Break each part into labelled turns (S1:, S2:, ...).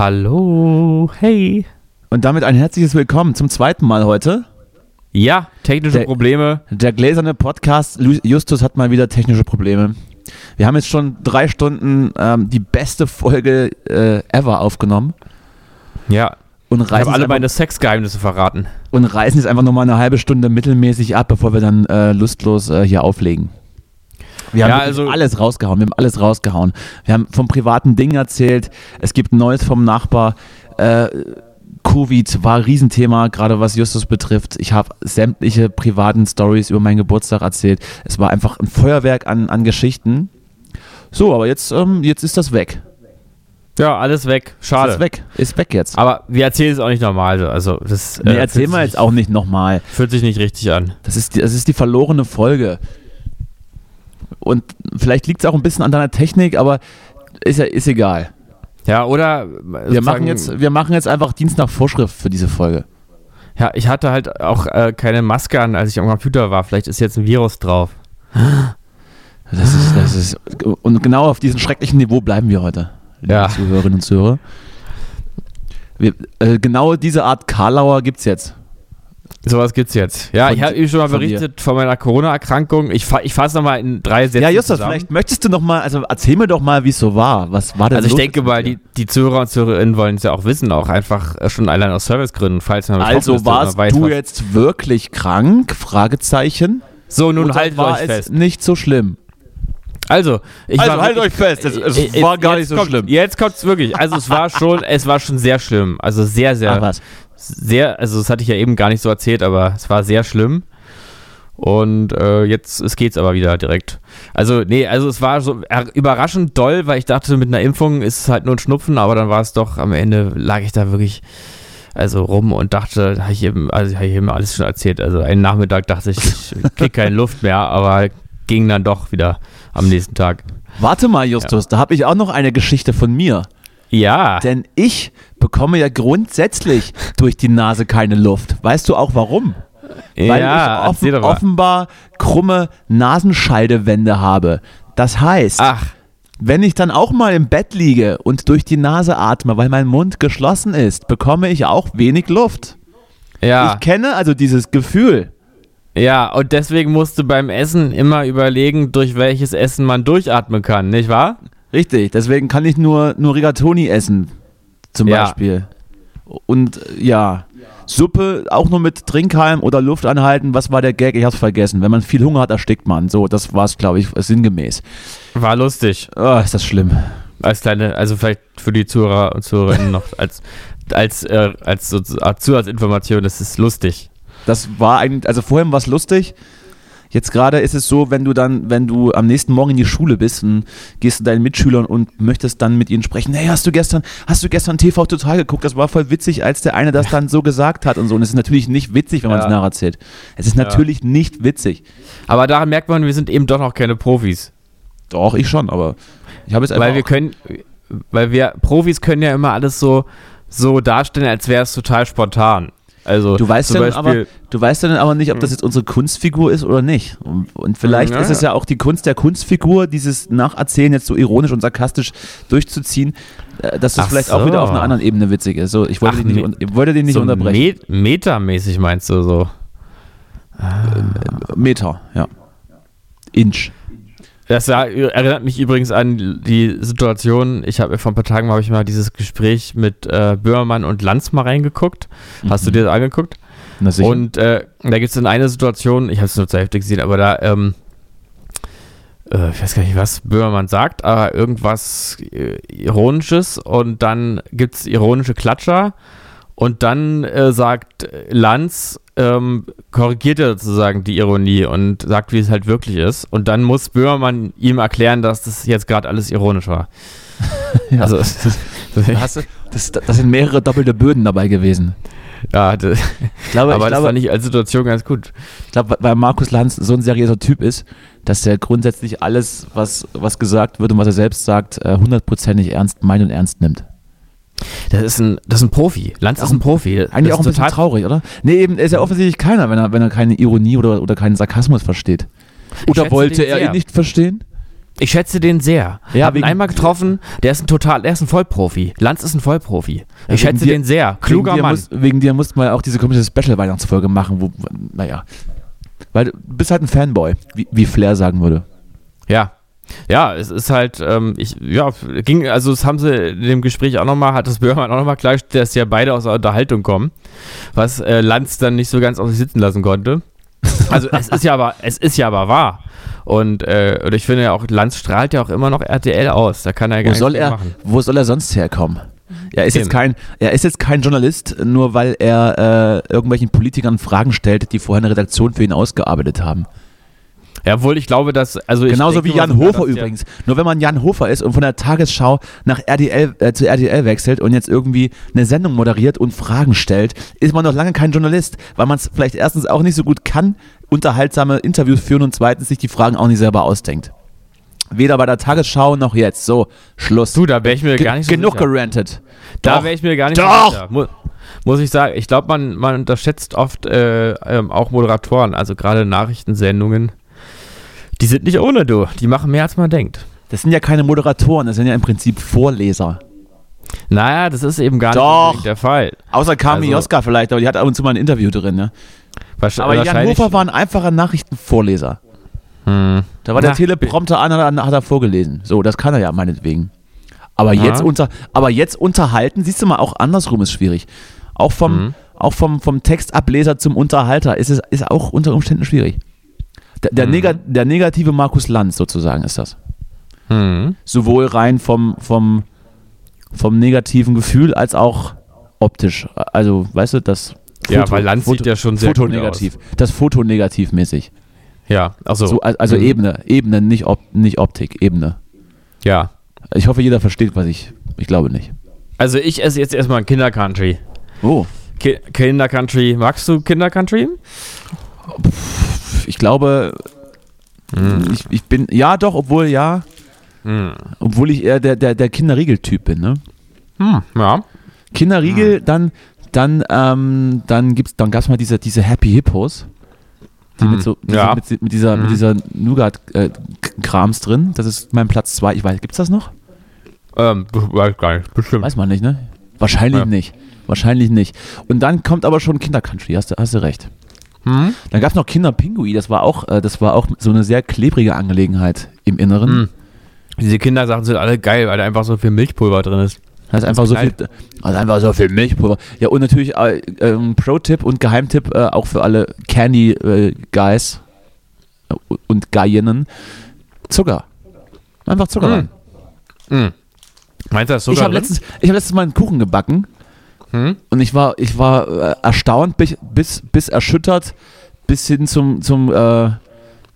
S1: Hallo, hey.
S2: Und damit ein herzliches Willkommen zum zweiten Mal heute.
S1: Ja, technische
S2: Der-
S1: Probleme.
S2: Der gläserne Podcast Justus hat mal wieder technische Probleme. Wir haben jetzt schon drei Stunden ähm, die beste Folge äh, ever aufgenommen
S1: Ja,
S2: und
S1: ich
S2: reißen,
S1: habe alle meine Sexgeheimnisse verraten.
S2: und reißen jetzt einfach nochmal eine halbe Stunde mittelmäßig ab, bevor wir dann äh, lustlos äh, hier auflegen. Wir haben
S1: Ja, also-
S2: alles rausgehauen. Wir haben alles rausgehauen. Wir haben vom privaten Ding erzählt. Es gibt Neues vom Nachbar. Äh, Covid war ein Riesenthema, gerade was Justus betrifft. Ich habe sämtliche privaten Stories über meinen Geburtstag erzählt. Es war einfach ein Feuerwerk an, an Geschichten. So, aber jetzt, ähm, jetzt ist das weg.
S1: Ja, alles weg. Schade.
S2: Ist weg. Ist weg jetzt.
S1: Aber wir erzählen es auch nicht normal. Also das
S2: Nee,
S1: äh,
S2: erzählen wir jetzt auch nicht nochmal.
S1: Fühlt sich nicht richtig an.
S2: Das ist, die, das ist die verlorene Folge. Und vielleicht liegt es auch ein bisschen an deiner Technik, aber ist ja ist egal.
S1: Ja, oder
S2: Wir machen, jetzt, wir machen jetzt einfach Dienst nach Vorschrift für diese Folge.
S1: Ja, ich hatte halt auch äh, keine Maske an, als ich am Computer war. Vielleicht ist jetzt ein Virus drauf.
S2: Das ist, das ist, und genau auf diesem schrecklichen Niveau bleiben wir heute, liebe
S1: Ja.
S2: Zuhörerinnen und Zuhörer. Wir, äh, genau diese Art Karlauer gibt es jetzt.
S1: Sowas gibt's jetzt. Ja,
S2: Von
S1: ich habe eben schon mal
S2: von
S1: berichtet von meiner Corona-Erkrankung. Ich, fa ich fasse nochmal in drei Sätzen
S2: Ja, Justus,
S1: zusammen.
S2: vielleicht möchtest du noch mal, also erzähl mir doch mal, wie es so war. Was war denn
S1: Also ich denke mal, die, die Zuhörer und Zuhörerinnen wollen es ja auch wissen, auch einfach äh, schon allein aus Servicegründen, falls man
S2: Also
S1: ist,
S2: warst
S1: weiß,
S2: du jetzt wirklich krank? Fragezeichen.
S1: So, nun haltet
S2: war
S1: euch
S2: es
S1: fest.
S2: nicht so schlimm?
S1: Also, ich
S2: Also
S1: war
S2: haltet euch fest, es- es
S1: Äh,
S2: war gar nicht so
S1: kommt,
S2: schlimm.
S1: Jetzt kommt's wirklich. Also es war schon, es war schon sehr schlimm. Also sehr, sehr,
S2: Ach was.
S1: Sehr, also das hatte ich ja eben gar nicht so erzählt, aber es war sehr schlimm. Und äh, jetzt es geht's aber wieder direkt. Also, nee, also es war so er- überraschend doll, weil ich dachte, mit einer Impfung ist es halt nur ein Schnupfen, aber dann war es doch, am Ende lag ich da wirklich also rum und dachte, habe ich eben, also habe ich eben alles schon erzählt. Also einen Nachmittag dachte ich, ich krieg keine Luft mehr, aber ging dann doch wieder am nächsten Tag.
S2: Warte mal, Justus, da habe ich auch noch eine Geschichte von mir.
S1: Ja.
S2: Denn ich bekomme ja grundsätzlich durch die Nase keine Luft. Weißt du auch warum? Weil
S1: ja,
S2: ich offen, offenbar krumme Nasenscheidewände habe. Das heißt,
S1: Ach,
S2: wenn ich dann auch mal im Bett liege und durch die Nase atme, weil mein Mund geschlossen ist, bekomme ich auch wenig Luft.
S1: ja.
S2: Ich kenne also dieses Gefühl.
S1: Ja, und deswegen musst du beim Essen immer überlegen, durch welches Essen man durchatmen kann, nicht wahr?
S2: Richtig, deswegen kann ich nur, nur Rigatoni essen, zum
S1: Ja.
S2: Beispiel. Und ja, Suppe auch nur mit Trinkhalm oder Luft anhalten. Was war der Gag? Ich hab's vergessen. Wenn man viel Hunger hat, erstickt man. So, das war's, glaube ich, sinngemäß.
S1: War lustig.
S2: Oh, ist das schlimm.
S1: Als kleine, also vielleicht für die Zuhörer und Zuhörerinnen noch als, als, äh, als Art Zusatzinformation, das ist lustig.
S2: Das war eigentlich, also vorhin war es lustig. Jetzt gerade ist es so, wenn du dann, wenn du am nächsten Morgen in die Schule bist und gehst zu deinen Mitschülern und möchtest dann mit ihnen sprechen, hey, hast du gestern, hast du gestern TV total geguckt? Das war voll witzig, als der eine das dann so gesagt hat und so. Und es ist natürlich nicht witzig, wenn man es
S1: Ja.
S2: nacherzählt. Es ist natürlich nicht witzig.
S1: Aber daran merkt man, wir sind eben doch noch keine Profis.
S2: Doch, ich schon, aber ich habe jetzt einfach
S1: Weil wir können, weil wir, Profis können ja immer alles so, so darstellen, als wäre es total spontan. Also
S2: Du weißt, ja aber, du weißt dann aber nicht, ob das jetzt unsere Kunstfigur ist oder nicht. Und, und vielleicht
S1: Ja,
S2: ist es ja auch die Kunst der Kunstfigur, dieses Nacherzählen jetzt so ironisch und sarkastisch durchzuziehen, äh, dass das
S1: Ach
S2: vielleicht auch wieder
S1: so.
S2: auf einer anderen Ebene witzig ist. So, ich wollte,
S1: Ach,
S2: dich, nicht, wollte den nicht
S1: so
S2: unterbrechen.
S1: Me metamäßig meinst du so?
S2: Meter, ja. Inch.
S1: Das erinnert mich übrigens an die Situation, ich habe vor ein paar Tagen habe ich mal dieses Gespräch mit äh, Böhmermann und Lanz mal reingeguckt. Hast du dir das angeguckt?
S2: Na sicher.
S1: Und äh, da gibt es dann eine Situation, ich habe es nur zur Hälfte gesehen, aber da, ähm, äh, ich weiß gar nicht, was Böhmermann sagt, aber irgendwas äh, Ironisches und dann gibt es ironische Klatscher und dann äh, sagt Lanz, ähm, korrigiert er sozusagen die Ironie und sagt, wie es halt wirklich ist. Und dann muss Böhmermann ihm erklären, dass das jetzt gerade alles ironisch war.
S2: Ja.
S1: Also,
S2: Da hast du, das, das sind mehrere doppelte Böden dabei gewesen.
S1: ja, das,
S2: Ich glaube,
S1: aber
S2: ich
S1: das
S2: glaube,
S1: fand ich als Situation ganz gut.
S2: Ich glaube, weil Markus Lanz so ein seriöser Typ ist, dass er grundsätzlich alles, was, was gesagt wird und was er selbst sagt, äh, hundertprozentig ernst meint und ernst nimmt.
S1: Das ist ein, das ist ein Profi. Lanz ist ein Profi.
S2: Eigentlich auch ein
S1: ist
S2: bisschen
S1: total
S2: traurig, oder? Nee, eben, er ist ja offensichtlich keiner, wenn er, wenn er keine Ironie oder, oder keinen Sarkasmus versteht. Oder wollte er ihn nicht verstehen?
S1: Ich schätze den sehr.
S2: Ja,
S1: Hab ihn einmal getroffen, der ist ein total, der ist ein Vollprofi. Lanz ist ein Vollprofi.
S2: Ja,
S1: ich schätze
S2: dir-
S1: den sehr. Kluger
S2: wegen
S1: Mann.
S2: Muss, wegen dir mussten wir auch diese komische Special-Weihnachtsfolge machen, wo, naja. Weil du bist halt ein Fanboy, wie, wie Flair sagen würde.
S1: Ja. Ja, es ist halt, ähm, ich, ja, ging, also das haben sie in dem Gespräch auch nochmal, hat das Böhmermann auch nochmal klargestellt, dass ja beide aus der Unterhaltung kommen, was äh, Lanz dann nicht so ganz auf sich sitzen lassen konnte. Also es ist ja aber, es ist ja aber wahr. Und, äh, und ich finde ja auch, Lanz strahlt ja auch immer noch RTL aus. Da kann er ja gar
S2: Wo soll er,
S1: machen.
S2: wo soll er sonst herkommen? Er ist, jetzt kein, er ist jetzt kein Journalist, nur weil er äh, irgendwelchen Politikern Fragen stellt, die vorher eine Redaktion für ihn ausgearbeitet haben.
S1: Ja, obwohl ich glaube, dass, also
S2: Genauso
S1: denke
S2: wie Jan Hofer übrigens. Nur wenn man Jan Hofer ist und von der Tagesschau nach RTL, äh, zu RTL wechselt und jetzt irgendwie eine Sendung moderiert und Fragen stellt, ist man noch lange kein Journalist, weil man es vielleicht erstens auch nicht so gut kann, unterhaltsame Interviews führen und zweitens sich die Fragen auch nicht selber ausdenkt. Weder bei der Tagesschau noch jetzt. So, Schluss.
S1: Du, da wäre ich mir
S2: Ge-
S1: gar nicht so
S2: genug
S1: sicher.
S2: gerantet.
S1: Da wäre ich mir gar nicht
S2: Doch.
S1: so sicher. Mu muss ich sagen, ich glaube, man, man unterschätzt oft äh, ähm, auch Moderatoren, also gerade Nachrichtensendungen. Die sind nicht ohne du, die machen mehr als man denkt.
S2: Das sind ja keine Moderatoren, das sind ja im Prinzip Vorleser.
S1: Naja, das ist eben gar
S2: Doch.
S1: nicht der Fall.
S2: Außer Carmen
S1: Also-
S2: Joska vielleicht, aber die hat ab und zu mal ein Interview drin. Ne? Aber Jan Hofer war ein einfacher Nachrichtenvorleser.
S1: Hm.
S2: Da war der
S1: Na,
S2: Teleprompter an, hat, hat er vorgelesen. So, das kann er ja meinetwegen. Aber jetzt, unter, aber jetzt unterhalten, siehst du mal, auch andersrum ist schwierig. Auch vom,
S1: Mhm.
S2: auch vom, vom Textableser zum Unterhalter ist es ist auch unter Umständen schwierig. Der, der,
S1: Mhm.
S2: nega, der negative Markus Lanz sozusagen ist das.
S1: Hm.
S2: Sowohl rein vom, vom, vom negativen Gefühl als auch optisch. Also, weißt du, das
S1: Ja, weil Lanz sieht ja schon sehr
S2: Foto
S1: gut
S2: negativ. Das Foto negativmäßig.
S1: Ja, achso.
S2: So, al- also
S1: Mhm.
S2: Ebene, Ebene, nicht, Op nicht Optik, Ebene.
S1: Ja.
S2: Ich hoffe, jeder versteht, was ich. Ich glaube nicht.
S1: Also ich esse jetzt erstmal ein Kindercountry.
S2: Oh.
S1: Ki Kindercountry. Magst du Kindercountry?
S2: Ich glaube, ich, ich bin. Ja, doch, obwohl ja.
S1: Hm.
S2: Obwohl ich eher der, der, der Kinderriegel-Typ bin, ne?
S1: Hm, ja.
S2: Kinderriegel, dann, dann, ähm, dann gibt's, dann gab's mal diese, diese Happy Hippos. Die
S1: Hm.
S2: mit, so, diese,
S1: Ja.
S2: mit, mit dieser, mit
S1: Hm.
S2: dieser Nougat-Krams drin. Das ist mein Platz zwei. Ich weiß, gibt's das noch?
S1: Ähm, weiß gar nicht. Bestimmt.
S2: Weiß man nicht, ne? Wahrscheinlich
S1: Ja.
S2: nicht. Wahrscheinlich nicht. Und dann kommt aber schon Kindercountry, hast du, hast du recht.
S1: Hm?
S2: Dann gab es noch Kinderpingui, das war auch, äh, das war auch so eine sehr klebrige Angelegenheit im Inneren.
S1: Hm. Diese Kindersachen sind alle geil, weil da einfach so viel Milchpulver drin ist.
S2: Da ist einfach so viel, also einfach so viel Milchpulver. Ja, und natürlich äh, ähm, Pro-Tipp und Geheimtipp äh, auch für alle Candy-Guys äh, und Geierinnen. Zucker. Einfach Zucker
S1: Hm.
S2: rein.
S1: Hm. Meinst du das
S2: Ich
S1: sogar
S2: habe letztens, ich hab letztens mal einen Kuchen gebacken
S1: Hm?
S2: und ich war, ich war äh, erstaunt bis, bis, bis erschüttert bis hin zum, zum, äh,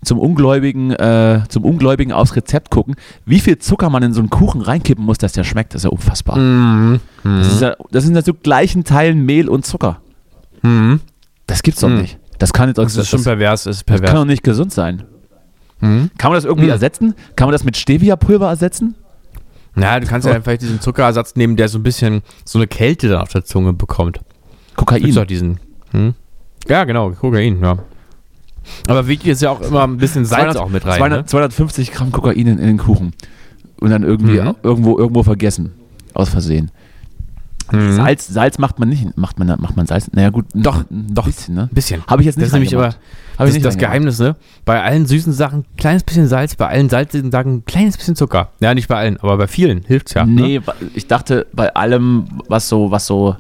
S2: zum Ungläubigen, äh, zum Ungläubigen aufs Rezept gucken, wie viel Zucker man in so einen Kuchen reinkippen muss, dass der schmeckt. Das ist ja unfassbar.
S1: Mhm.
S2: Das, ist ja, das sind ja so gleichen Teilen Mehl und Zucker.
S1: Mhm.
S2: Das gibt's doch
S1: Mhm.
S2: nicht. Das kann, jetzt,
S1: Das ist schon pervers, das ist
S2: das kann
S1: pervers.
S2: doch nicht gesund sein.
S1: Mhm.
S2: Kann man das irgendwie
S1: Mhm.
S2: ersetzen? Kann man das mit Stevia-Pulver ersetzen?
S1: Ja, du kannst ja vielleicht diesen Zuckerersatz nehmen, der so ein bisschen so eine Kälte dann auf der Zunge bekommt.
S2: Kokain.
S1: doch diesen. Hm? Ja, genau, Kokain, ja. Aber wichtig ist ja auch immer ein bisschen Salz
S2: 200
S1: auch mit rein.
S2: 200,
S1: Ne?
S2: 250 Gramm Kokain in, in den Kuchen. Und dann irgendwie
S1: Mhm.
S2: irgendwo, irgendwo vergessen. Aus Versehen.
S1: Mhm.
S2: Salz, Salz macht man nicht, macht man, macht man Salz? Naja gut,
S1: Doch,
S2: ein
S1: doch.
S2: bisschen, ne?
S1: Ein bisschen.
S2: Habe ich jetzt nicht
S1: Das ist nämlich aber das,
S2: nicht
S1: das. Geheimnis, ne? Bei allen süßen Sachen ein kleines bisschen Salz, bei allen salzigen Sachen ein kleines bisschen Zucker. Ja, nicht bei allen, aber bei vielen hilft's ja. Ne?
S2: Nee, wa- ich dachte, bei allem, was so, was so,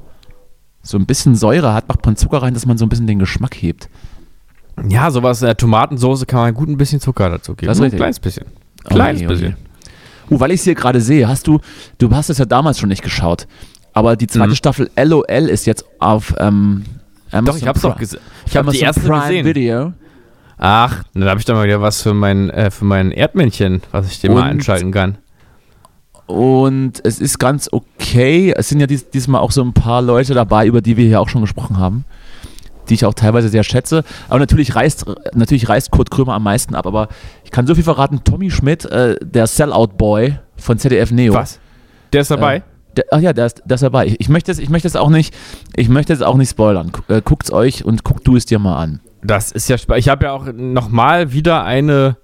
S2: so ein bisschen Säure hat, macht man Zucker rein, dass man so ein bisschen den Geschmack hebt.
S1: Ja, sowas in der Tomatensoße kann man gut ein bisschen Zucker dazu geben.
S2: Das ist richtig.
S1: Ein kleines bisschen. Kleines
S2: Okay, okay.
S1: bisschen.
S2: Uh, weil ich es hier gerade sehe, hast du, du hast es ja damals schon nicht geschaut, aber die zweite
S1: Mhm.
S2: Staffel LOL ist jetzt auf ähm, Amazon
S1: Doch, ich hab's doch gesehen. Ich habe die erste
S2: Prime
S1: gesehen.
S2: Video.
S1: Ach, dann habe ich doch mal wieder was für mein, äh, für mein Erdmännchen, was ich dir mal einschalten kann.
S2: Und es ist ganz okay. Es sind ja dies, diesmal auch so ein paar Leute dabei, über die wir hier auch schon gesprochen haben, die ich auch teilweise sehr schätze. Aber natürlich reißt, natürlich reißt Kurt Krömer am meisten ab. Aber ich kann so viel verraten: Tommy Schmidt, äh, der Sellout-Boy von ZDF Neo.
S1: Was? Der ist dabei?
S2: Äh, ach ja, der ist, der ist dabei. Ich, ich möchte es, ich möchte es auch nicht, ich möchte es auch nicht spoilern. Äh, guckt's euch und guckt du es dir mal an.
S1: Das ist ja spannend. Ich habe ja auch nochmal wieder eine,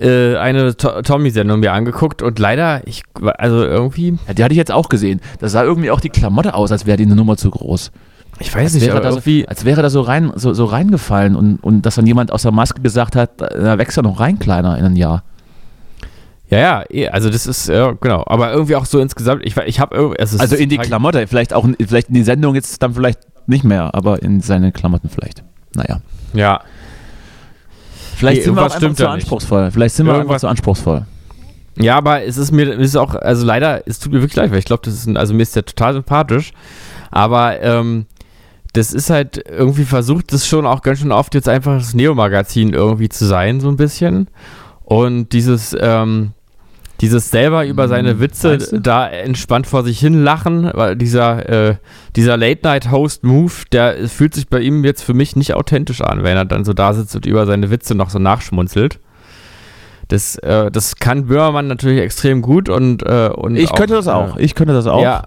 S1: äh, eine To- Tommy-Sendung mir angeguckt und leider, ich, also irgendwie,
S2: Ja, die hatte ich jetzt auch gesehen. Da sah irgendwie auch die Klamotte aus, als wäre die eine Nummer zu groß.
S1: ich weiß
S2: Als
S1: nicht,
S2: wäre,
S1: aber
S2: da so,
S1: irgendwie,
S2: als wäre da so rein, so, so reingefallen und, und dass dann jemand aus der Maske gesagt hat, da wächst er noch rein, kleiner in ein Jahr.
S1: Ja, ja, eh, also das ist, ja, genau, aber irgendwie auch so insgesamt, ich, ich habe irgendwie, es ist
S2: Also in die
S1: total-
S2: Klamotte, vielleicht auch in- vielleicht in die Sendung jetzt dann vielleicht nicht mehr, aber in seine Klamotten vielleicht. Naja.
S1: Ja,
S2: Vielleicht
S1: Nee,
S2: sind wir auch
S1: irgendwas
S2: einfach zu
S1: da nicht.
S2: anspruchsvoll. Vielleicht sind wir einfach
S1: Irgendwas-
S2: zu anspruchsvoll.
S1: Ja, aber es ist mir, es ist auch, also leider, es tut mir wirklich leid, weil ich glaube, das ist ein, also mir ist der total sympathisch, aber ähm, das ist halt irgendwie versucht, das schon auch ganz schön oft jetzt einfach das Neo-Magazin irgendwie zu sein, so ein bisschen. Und dieses, ähm, dieses selber über seine Witze
S2: meinst du?
S1: da entspannt vor sich hin lachen, weil dieser, äh, dieser Late-Night-Host-Move, der fühlt sich bei ihm jetzt für mich nicht authentisch an, wenn er dann so da sitzt und über seine Witze noch so nachschmunzelt. Das, äh, das kann Böhmermann natürlich extrem gut und, äh, und
S2: Ich könnte das auch.
S1: Äh,
S2: Ich könnte das auch.
S1: Ja,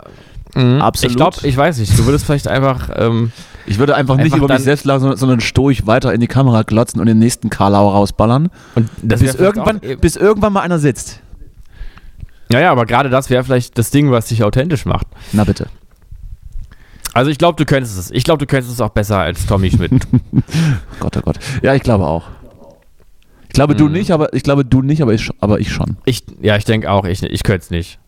S1: mhm.
S2: Absolut.
S1: Ich glaube, ich weiß nicht, du würdest vielleicht einfach, ähm,
S2: Ich würde einfach, nicht
S1: Einfach
S2: über
S1: dann-
S2: mich selbst lachen, sondern, sondern stoisch weiter in die Kamera glotzen und den nächsten Karlau rausballern.
S1: und
S2: Bis irgendwann,
S1: Auch,
S2: bis irgendwann mal einer sitzt.
S1: ja, ja, aber gerade das wäre vielleicht das Ding, was dich authentisch macht.
S2: Na bitte.
S1: Also ich glaube, du könntest es. Ich glaube, du könntest es auch besser als Tommy Schmidt.
S2: Gott, oh Gott. Ja, ich glaube auch. Ich glaube, du
S1: Mhm.
S2: nicht, aber ich glaube, du nicht, aber ich, aber ich schon.
S1: ich, ja, ich denke auch, ich, ich könnte es nicht.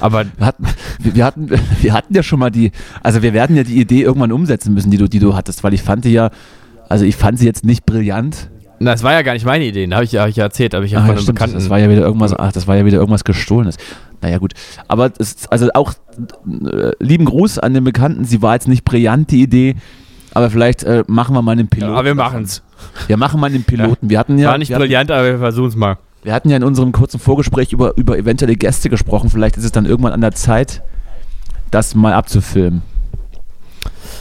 S1: Aber
S2: Wir hatten, wir, hatten, wir hatten ja schon mal die, also wir werden ja die Idee irgendwann umsetzen müssen, die du, die du hattest, weil ich fand die ja, also ich fand sie jetzt nicht brillant.
S1: na, das war ja gar nicht meine Idee, habe ich, ja- hab ich ja erzählt, aber ich habe
S2: Ach,
S1: von
S2: ja,
S1: einem Bekannten.
S2: das war ja wieder irgendwas, ach, das war ja wieder irgendwas gestohlenes. Naja, gut. Aber es, also auch äh, lieben Gruß an den Bekannten, sie war jetzt nicht brillant, die Idee, aber vielleicht äh, machen wir mal einen
S1: ja,
S2: Piloten.
S1: aber wir machen es.
S2: Wir machen mal einen Piloten. Wir hatten ja,
S1: war nicht
S2: wir hatten,
S1: brillant, aber wir versuchen es mal.
S2: Wir hatten ja in unserem kurzen Vorgespräch über, über eventuelle Gäste gesprochen. Vielleicht ist es dann irgendwann an der Zeit, das mal abzufilmen.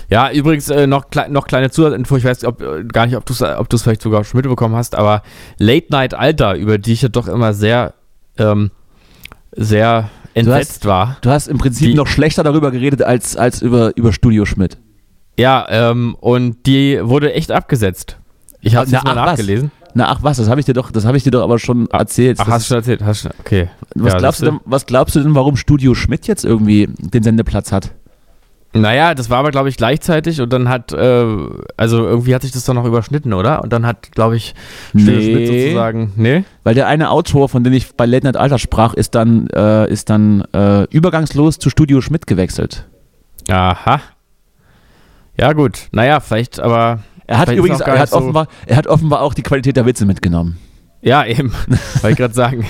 S1: Ja, übrigens äh, noch, klei noch kleine Zusatzinfo, ich weiß ob, äh, gar nicht, ob du es ob du's vielleicht sogar schon mitbekommen hast, aber Late Night Alter, über die ich ja doch immer sehr, ähm, sehr entsetzt war.
S2: Du hast im Prinzip
S1: Die-
S2: noch schlechter darüber geredet als, als über, über Studio Schmidt.
S1: Ja, ähm, und die wurde echt abgesetzt. Ich habe es jetzt mal
S2: ach, was? Na ach was, das habe ich dir doch, das habe ich dir doch aber schon erzählt.
S1: Ach,
S2: Das
S1: hast du erzählt? Hast du, okay.
S2: was,
S1: Ja,
S2: glaubst du denn, was glaubst du denn, warum Studio Schmidt jetzt irgendwie den Sendeplatz hat?
S1: Naja, das war aber, glaube ich, gleichzeitig und dann hat, äh, also irgendwie hat sich das doch noch überschnitten, oder? Und dann hat, glaube ich, Studio Schmidt sozusagen, nee?
S2: Weil der eine Autor, von dem ich bei Late Night Alter sprach, ist dann, äh, ist dann äh, übergangslos zu Studio Schmidt gewechselt.
S1: Aha. Ja, gut. Naja, vielleicht, aber.
S2: Er hat übrigens, er hat,
S1: so-
S2: offenbar, er hat offenbar auch die Qualität der Witze mitgenommen.
S1: Ja, eben. Wollte ich gerade sagen.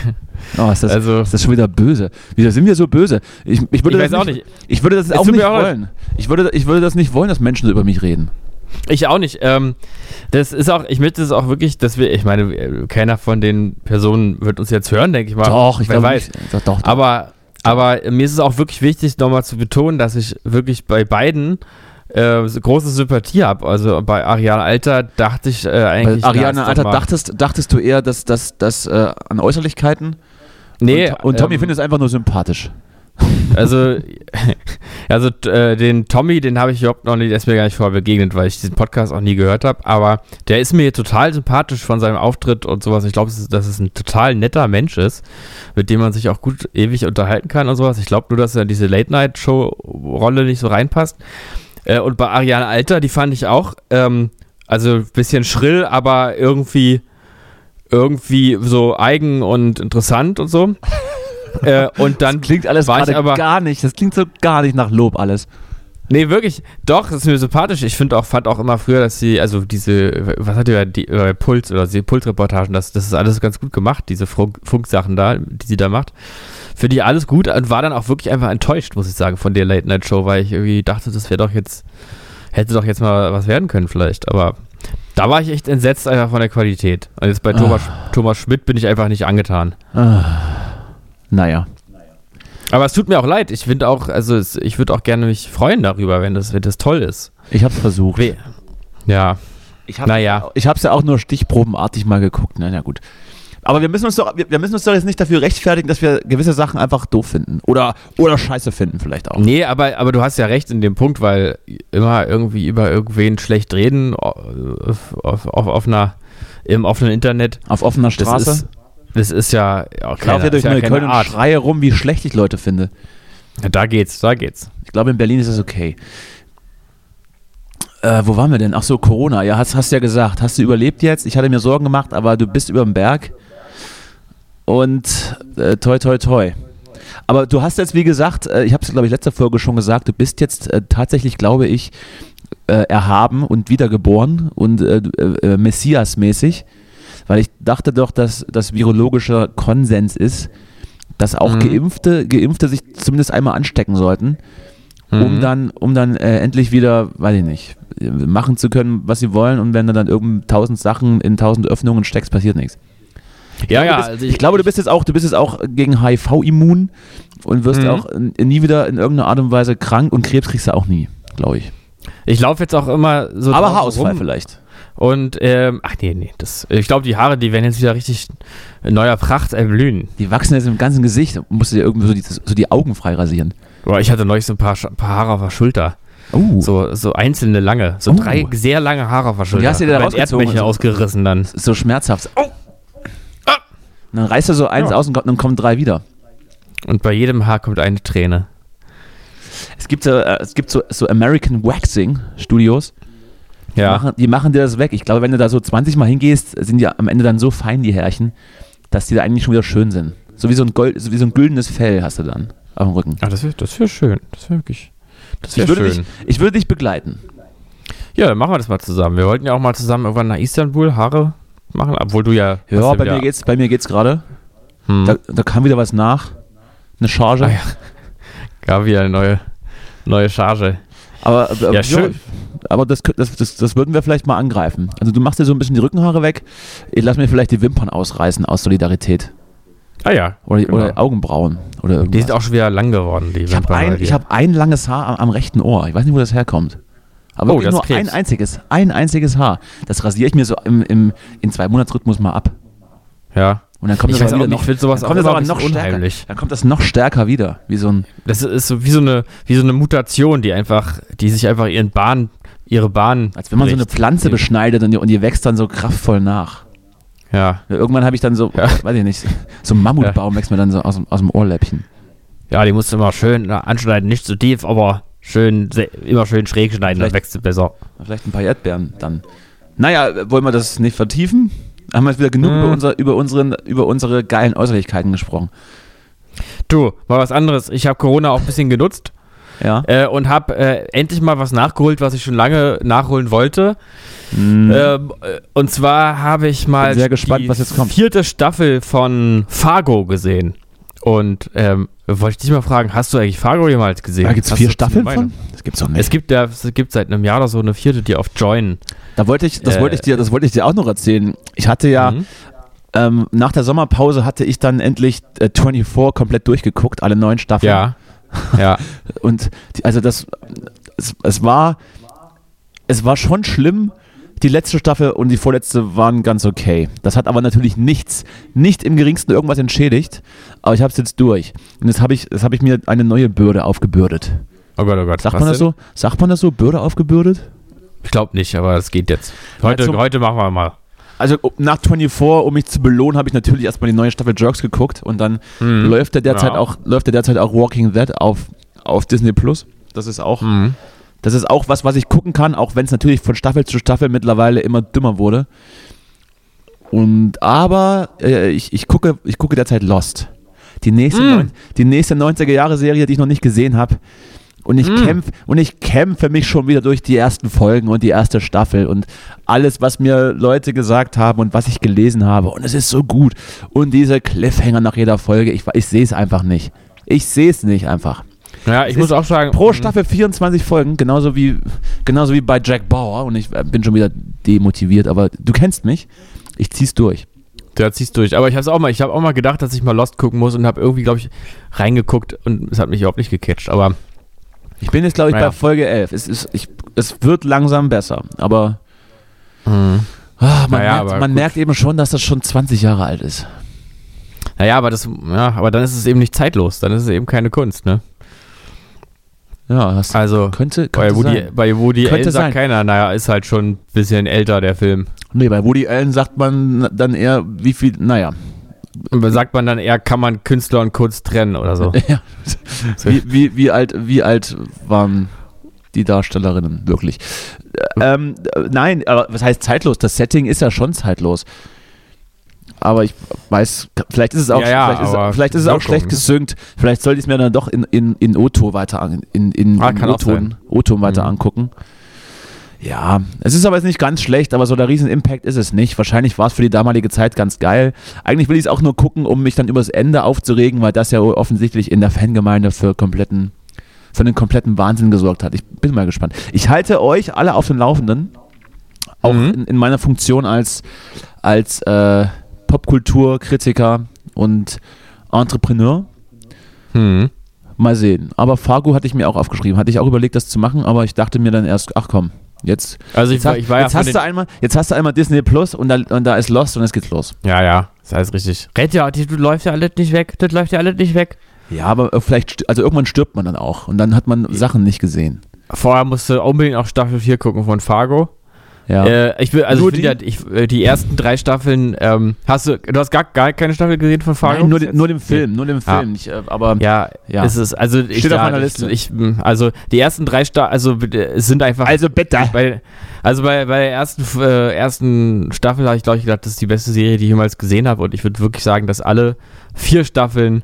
S2: Oh, ist das,
S1: Also-
S2: ist das schon wieder böse? Wieso sind wir so böse? Ich, ich, würde
S1: Ich
S2: das
S1: weiß auch nicht.
S2: Ich würde das
S1: Es
S2: auch nicht
S1: auch
S2: wollen. Ich würde, ich würde das nicht wollen, dass Menschen so über mich reden.
S1: Ich auch nicht. Ähm, das ist auch, ich möchte es auch wirklich, dass wir, ich meine, äh, keiner von den Personen wird uns jetzt hören, denke ich mal.
S2: Doch, ich
S1: Wer weiß.
S2: nicht. Doch, doch, doch.
S1: Aber, aber mir ist es auch wirklich wichtig, nochmal zu betonen, dass ich wirklich bei beiden äh, große Sympathie habe. Also bei Ariane Alter dachte ich äh,
S2: Bei
S1: eigentlich.
S2: Ariane
S1: na, ist
S2: Alter, dachtest, dachtest du eher, dass das dass, äh, an Äußerlichkeiten?
S1: Nee,
S2: und, und Tommy
S1: ähm,
S2: findet es einfach nur sympathisch.
S1: Also, also äh, den Tommy, den habe ich überhaupt noch nicht, der ist mir gar nicht vorher begegnet, weil ich diesen Podcast auch nie gehört habe. Aber der ist mir total sympathisch von seinem Auftritt und sowas. Ich glaube, dass es ein total netter Mensch ist, mit dem man sich auch gut ewig unterhalten kann und sowas. Ich glaube nur, dass er in diese Late-Night-Show-Rolle nicht so reinpasst. Äh, und bei Ariane Alter, die fand ich auch, ähm, also ein bisschen schrill, aber irgendwie irgendwie so eigen und interessant und so. äh, und dann
S2: das klingt alles
S1: war ich aber
S2: gar nicht. Das klingt so gar nicht nach Lob alles.
S1: Nee, wirklich. Doch, das ist mir sympathisch. Ich finde auch, fand auch immer früher, dass sie, also diese, was hat die, die äh, Puls oder die Pulsreportagen, das, das ist alles ganz gut gemacht, diese Funk, Funksachen da, die sie da macht. Finde ich alles gut und war dann auch wirklich einfach enttäuscht, muss ich sagen, von der Late Night Show, weil ich irgendwie dachte, das wäre doch jetzt, hätte doch jetzt mal was werden können vielleicht. Aber da war ich echt entsetzt einfach von der Qualität. Und jetzt bei ah. Thomas, Thomas Schmidt bin ich einfach nicht angetan.
S2: Ah. Naja.
S1: Aber es tut mir auch leid. Ich finde auch, also es, ich würde auch gerne mich freuen darüber, wenn das, wenn das toll ist.
S2: Ich habe es versucht.
S1: We ja.
S2: Ich habe naja. Ich habe es ja auch nur stichprobenartig mal geguckt. Na ja, gut. Aber wir müssen uns doch, wir, müssen uns doch jetzt nicht dafür rechtfertigen, dass wir gewisse Sachen einfach doof finden. Oder, oder scheiße finden vielleicht auch.
S1: Nee, aber, aber du hast ja recht in dem Punkt, weil immer irgendwie über irgendwen schlecht reden auf, auf, auf einer, im offenen Internet.
S2: Auf offener Straße?
S1: Das ist, das ist ja.
S2: ja ich laufe durch Neukölln und schreie rum, wie schlecht ich Leute finde.
S1: Ja, da geht's, da geht's.
S2: Ich glaube, in Berlin ist es okay. Äh, wo waren wir denn? Ach so, Corona. Ja, hast, hast ja gesagt. Hast du überlebt jetzt? Ich hatte mir Sorgen gemacht, aber du bist über dem Berg. Und äh, toi, toi, toi. Aber du hast jetzt, wie gesagt, äh, ich habe es, glaube ich, letzter Folge schon gesagt, du bist jetzt äh, tatsächlich, glaube ich, äh, erhaben und wiedergeboren und äh, äh, Messias-mäßig weil ich dachte doch, dass das virologischer Konsens ist, dass auch mhm. Geimpfte, Geimpfte sich zumindest einmal anstecken sollten, um mhm. dann, um dann äh, endlich wieder, weiß ich nicht, machen zu können, was sie wollen und wenn du dann irgend tausend Sachen in tausend Öffnungen steckst, passiert nichts.
S1: Ja, ja.
S2: Bist, also ich, ich, glaube, du bist jetzt auch, du bist jetzt auch gegen HIV immun und wirst mhm. auch nie wieder in irgendeiner Art und Weise krank und Krebs kriegst du auch nie, glaube ich.
S1: Ich laufe jetzt auch immer so.
S2: Aber Haarausfall rum. vielleicht.
S1: Und, ähm, ach nee, nee, das, ich glaube, die Haare, die werden jetzt wieder richtig in neuer Pracht erblühen.
S2: Die wachsen jetzt im ganzen Gesicht. Musst du dir irgendwie so die, so die Augen frei rasieren.
S1: Boah, ich hatte neulich so ein paar, paar Haare auf der Schulter. Uh. So, so einzelne lange. So uh. drei sehr lange Haare auf der Schulter.
S2: Die hast du dir da Erdmännchen
S1: so, ausgerissen dann.
S2: So schmerzhaft. Oh. Und dann reißt du so eins ja. aus und dann kommen drei wieder.
S1: Und bei jedem Haar kommt eine Träne.
S2: Es gibt, äh, es gibt so, so American Waxing Studios. Die,
S1: ja.
S2: machen, die machen dir das weg. Ich glaube, wenn du da so 20 Mal hingehst, sind die am Ende dann so fein, die Härchen, dass die da eigentlich schon wieder schön sind. So wie so ein, Gold, so wie so ein güldenes Fell hast du dann auf dem Rücken.
S1: Ah, das wäre das wär schön. Das wäre wirklich.
S2: Das wär ich, würde schön. Dich, ich würde dich begleiten.
S1: Ja, dann machen wir das mal zusammen. Wir wollten ja auch mal zusammen irgendwann nach Istanbul Haare machen, obwohl du ja.
S2: Ja, bei, mir geht's, bei mir geht's gerade. Hm. Da, da, kam wieder was nach. Eine Charge. Ah, ja.
S1: Gab wieder eine neue, neue Charge.
S2: Aber, aber ja, schön aber das, das, das, das würden wir vielleicht mal angreifen. Also du machst dir so ein bisschen die Rückenhaare weg. Ich lass mir vielleicht die Wimpern ausreißen aus Solidarität.
S1: Ah ja.
S2: Oder, genau. oder Augenbrauen. Oder irgendwas.
S1: Die sind auch schon wieder lang geworden, die
S2: ich Wimpern. Hab ein, ich habe ein langes Haar am, am, rechten Ohr. Ich weiß nicht, wo das herkommt. Aber oh, nur Krebs. ein einziges, ein einziges Haar. Das rasiere ich mir so im, im, in zwei Monatsrhythmus mal ab.
S1: Ja.
S2: Und dann kommt
S1: ich
S2: das
S1: aber wieder noch,
S2: ich
S1: sowas
S2: dann kommt das aber noch unheimlich. Stärker, dann kommt das noch stärker wieder, wie so ein
S1: Das ist so wie so eine wie so eine Mutation, die einfach die sich einfach ihren Bahn ihre Bahn.
S2: Als wenn man bricht. so eine Pflanze beschneidet und die, und die wächst dann so kraftvoll nach.
S1: Ja.
S2: Irgendwann habe ich dann so, ja. weiß ich nicht, so ein Mammutbaum ja. wächst mir dann so aus, aus dem Ohrläppchen.
S1: Ja, die musst du immer schön anschneiden, nicht zu so tief, aber schön, immer schön schräg schneiden, dann wächst sie besser.
S2: Vielleicht ein paar Erdbeeren dann. Naja, wollen wir das nicht vertiefen? Haben wir jetzt wieder genug hm. über, unser, über, unseren, über unsere geilen Äußerlichkeiten gesprochen.
S1: Du, mal was anderes. Ich habe Corona auch ein bisschen genutzt
S2: ja.
S1: Äh, und habe äh, endlich mal was nachgeholt, was ich schon lange nachholen wollte. Mhm. Ähm, äh, und zwar habe ich mal
S2: Bin sehr gespannt, die was jetzt kommt.
S1: vierte Staffel von Fargo gesehen. Und ähm, wollte ich dich mal fragen, hast du eigentlich Fargo jemals gesehen? Da
S2: gibt es vier Staffeln von? Das
S1: gibt's doch nicht. Es gibt, ja, es gibt seit einem Jahr oder so eine vierte, die auf Join.
S2: Da wollte ich, das äh, wollte ich dir, das wollte ich dir auch noch erzählen. Ich hatte ja mhm. ähm, nach der Sommerpause hatte ich dann endlich äh, 24 komplett durchgeguckt, alle neun Staffeln.
S1: Ja. Ja.
S2: und die, also das, es, es war, es war schon schlimm, die letzte Staffel und die vorletzte waren ganz okay. Das hat aber natürlich nichts, nicht im geringsten irgendwas entschädigt. Aber ich habe es jetzt durch. Und jetzt habe ich, jetzt hab ich mir eine neue Bürde aufgebürdet.
S1: Oh Gott, oh Gott.
S2: Sagt
S1: Was
S2: man das
S1: denn?
S2: so? Sagt man das so? Bürde aufgebürdet?
S1: Ich glaube nicht, aber es geht jetzt. Heute,
S2: zum-
S1: heute machen wir mal.
S2: Also nach 24, um mich zu belohnen, habe ich natürlich erstmal die neue Staffel Jerks geguckt und dann
S1: Mhm.
S2: läuft der derzeit
S1: Ja.
S2: auch läuft der derzeit auch Walking Dead auf, auf Disney Plus. Das ist auch
S1: Mhm.
S2: Das ist auch was, was ich gucken kann, auch wenn es natürlich von Staffel zu Staffel mittlerweile immer dümmer wurde. Und aber äh, ich, ich gucke ich gucke derzeit Lost. Die nächste,
S1: Mm.
S2: neun, die nächste 90er Jahre Serie, die ich noch nicht gesehen habe. Und ich
S1: Mm.
S2: kämpfe und ich kämpfe mich schon wieder durch die ersten Folgen und die erste Staffel und alles, was mir Leute gesagt haben und was ich gelesen habe. Und es ist so gut. Und diese Cliffhanger nach jeder Folge, ich, ich sehe es einfach nicht. Ich sehe es nicht einfach.
S1: Ja, ich
S2: Es
S1: muss auch sagen.
S2: Pro
S1: mhm.
S2: Staffel 24 Folgen, genauso wie, genauso wie bei Jack Bauer. Und ich äh, bin schon wieder demotiviert, aber du kennst mich. Ich zieh's durch.
S1: Der ziehst durch. Aber ich habe auch mal, ich habe auch mal gedacht, dass ich mal Lost gucken muss und habe irgendwie, glaube ich, reingeguckt und es hat mich überhaupt nicht gecatcht. Aber
S2: Ich bin jetzt, glaube ich,
S1: Naja.
S2: bei Folge 11. Es, ist, ich, es wird langsam besser, aber
S1: Mhm.
S2: ah, man,
S1: Naja,
S2: merkt,
S1: aber
S2: man merkt eben schon, dass das schon 20 Jahre alt ist.
S1: naja, aber das, ja, aber dann ist es eben nicht zeitlos. Dann ist es eben keine Kunst, ne?
S2: Ja, das
S1: Also
S2: könnte,
S1: bei
S2: könnte
S1: Woody,
S2: sein.
S1: bei Woody
S2: Könnte
S1: Allen sagt keiner, naja, ist halt schon ein bisschen älter der Film.
S2: Nee, bei Woody Allen sagt man dann eher, wie viel, naja.
S1: Sagt man dann eher, kann man Künstler und Kunst trennen oder so.
S2: Ja. Wie, wie, wie, alt, wie alt waren die Darstellerinnen wirklich? Äh, Ähm, äh, nein, aber was heißt zeitlos? Das Setting ist ja schon zeitlos. Aber ich weiß, vielleicht ist es auch,
S1: Ja, ja,
S2: vielleicht ist, vielleicht ist es auch schlecht gesynkt. Vielleicht sollte ich es mir dann doch in, in, in O-Ton weiter an, in, in,
S1: Ah.
S2: O-Ton weiter
S1: Mhm.
S2: angucken. Ja, es ist aber jetzt nicht ganz schlecht, aber so der Riesen-Impact ist es nicht. Wahrscheinlich war es für die damalige Zeit ganz geil. Eigentlich will ich es auch nur gucken, um mich dann übers Ende aufzuregen, weil das ja offensichtlich in der Fangemeinde für kompletten, für einen kompletten Wahnsinn gesorgt hat. Ich bin mal gespannt. Ich halte euch alle auf dem Laufenden, auch
S1: Mhm.
S2: in, in meiner Funktion als, als äh, Popkulturkritiker und Entrepreneur.
S1: Hm.
S2: Mal sehen. Aber Fargo hatte ich mir auch aufgeschrieben. Hatte ich auch überlegt, das zu machen, aber ich dachte mir dann erst, ach komm, jetzt
S1: Also ich,
S2: Jetzt,
S1: war- ich war ja
S2: jetzt,
S1: von
S2: hast du einmal, jetzt hast du einmal Disney Plus und da, und da ist Lost und es geht's los.
S1: Ja, ja, das heißt richtig. Red ja, die, du läufst ja alles nicht weg. Das läuft ja alles nicht weg.
S2: Ja, aber äh, vielleicht, also irgendwann stirbt man dann auch und dann hat man Sachen nicht gesehen.
S1: Vorher musst du unbedingt auch Staffel 4 gucken von Fargo.
S2: Ja.
S1: Äh, ich will, also
S2: Nur
S1: ich finde ja, ich, äh, die ersten drei Staffeln, ähm, hast du, du hast gar, gar keine Staffel gesehen von Fargo?
S2: Nein, nur, den, nur den Film, nur den. Film. Ich, äh, aber
S1: Ja,
S2: Ja.
S1: ist es, also ich,
S2: Steht auf
S1: ja,
S2: meiner
S1: ich,
S2: Liste.
S1: Ich, mh, also die ersten drei Staffeln, also es sind einfach.
S2: also bitte.
S1: bei, also bei, bei der ersten, äh, ersten Staffel habe ich, glaube ich, gedacht, das ist die beste Serie, die ich jemals gesehen habe. Und ich würde wirklich sagen, dass alle vier Staffeln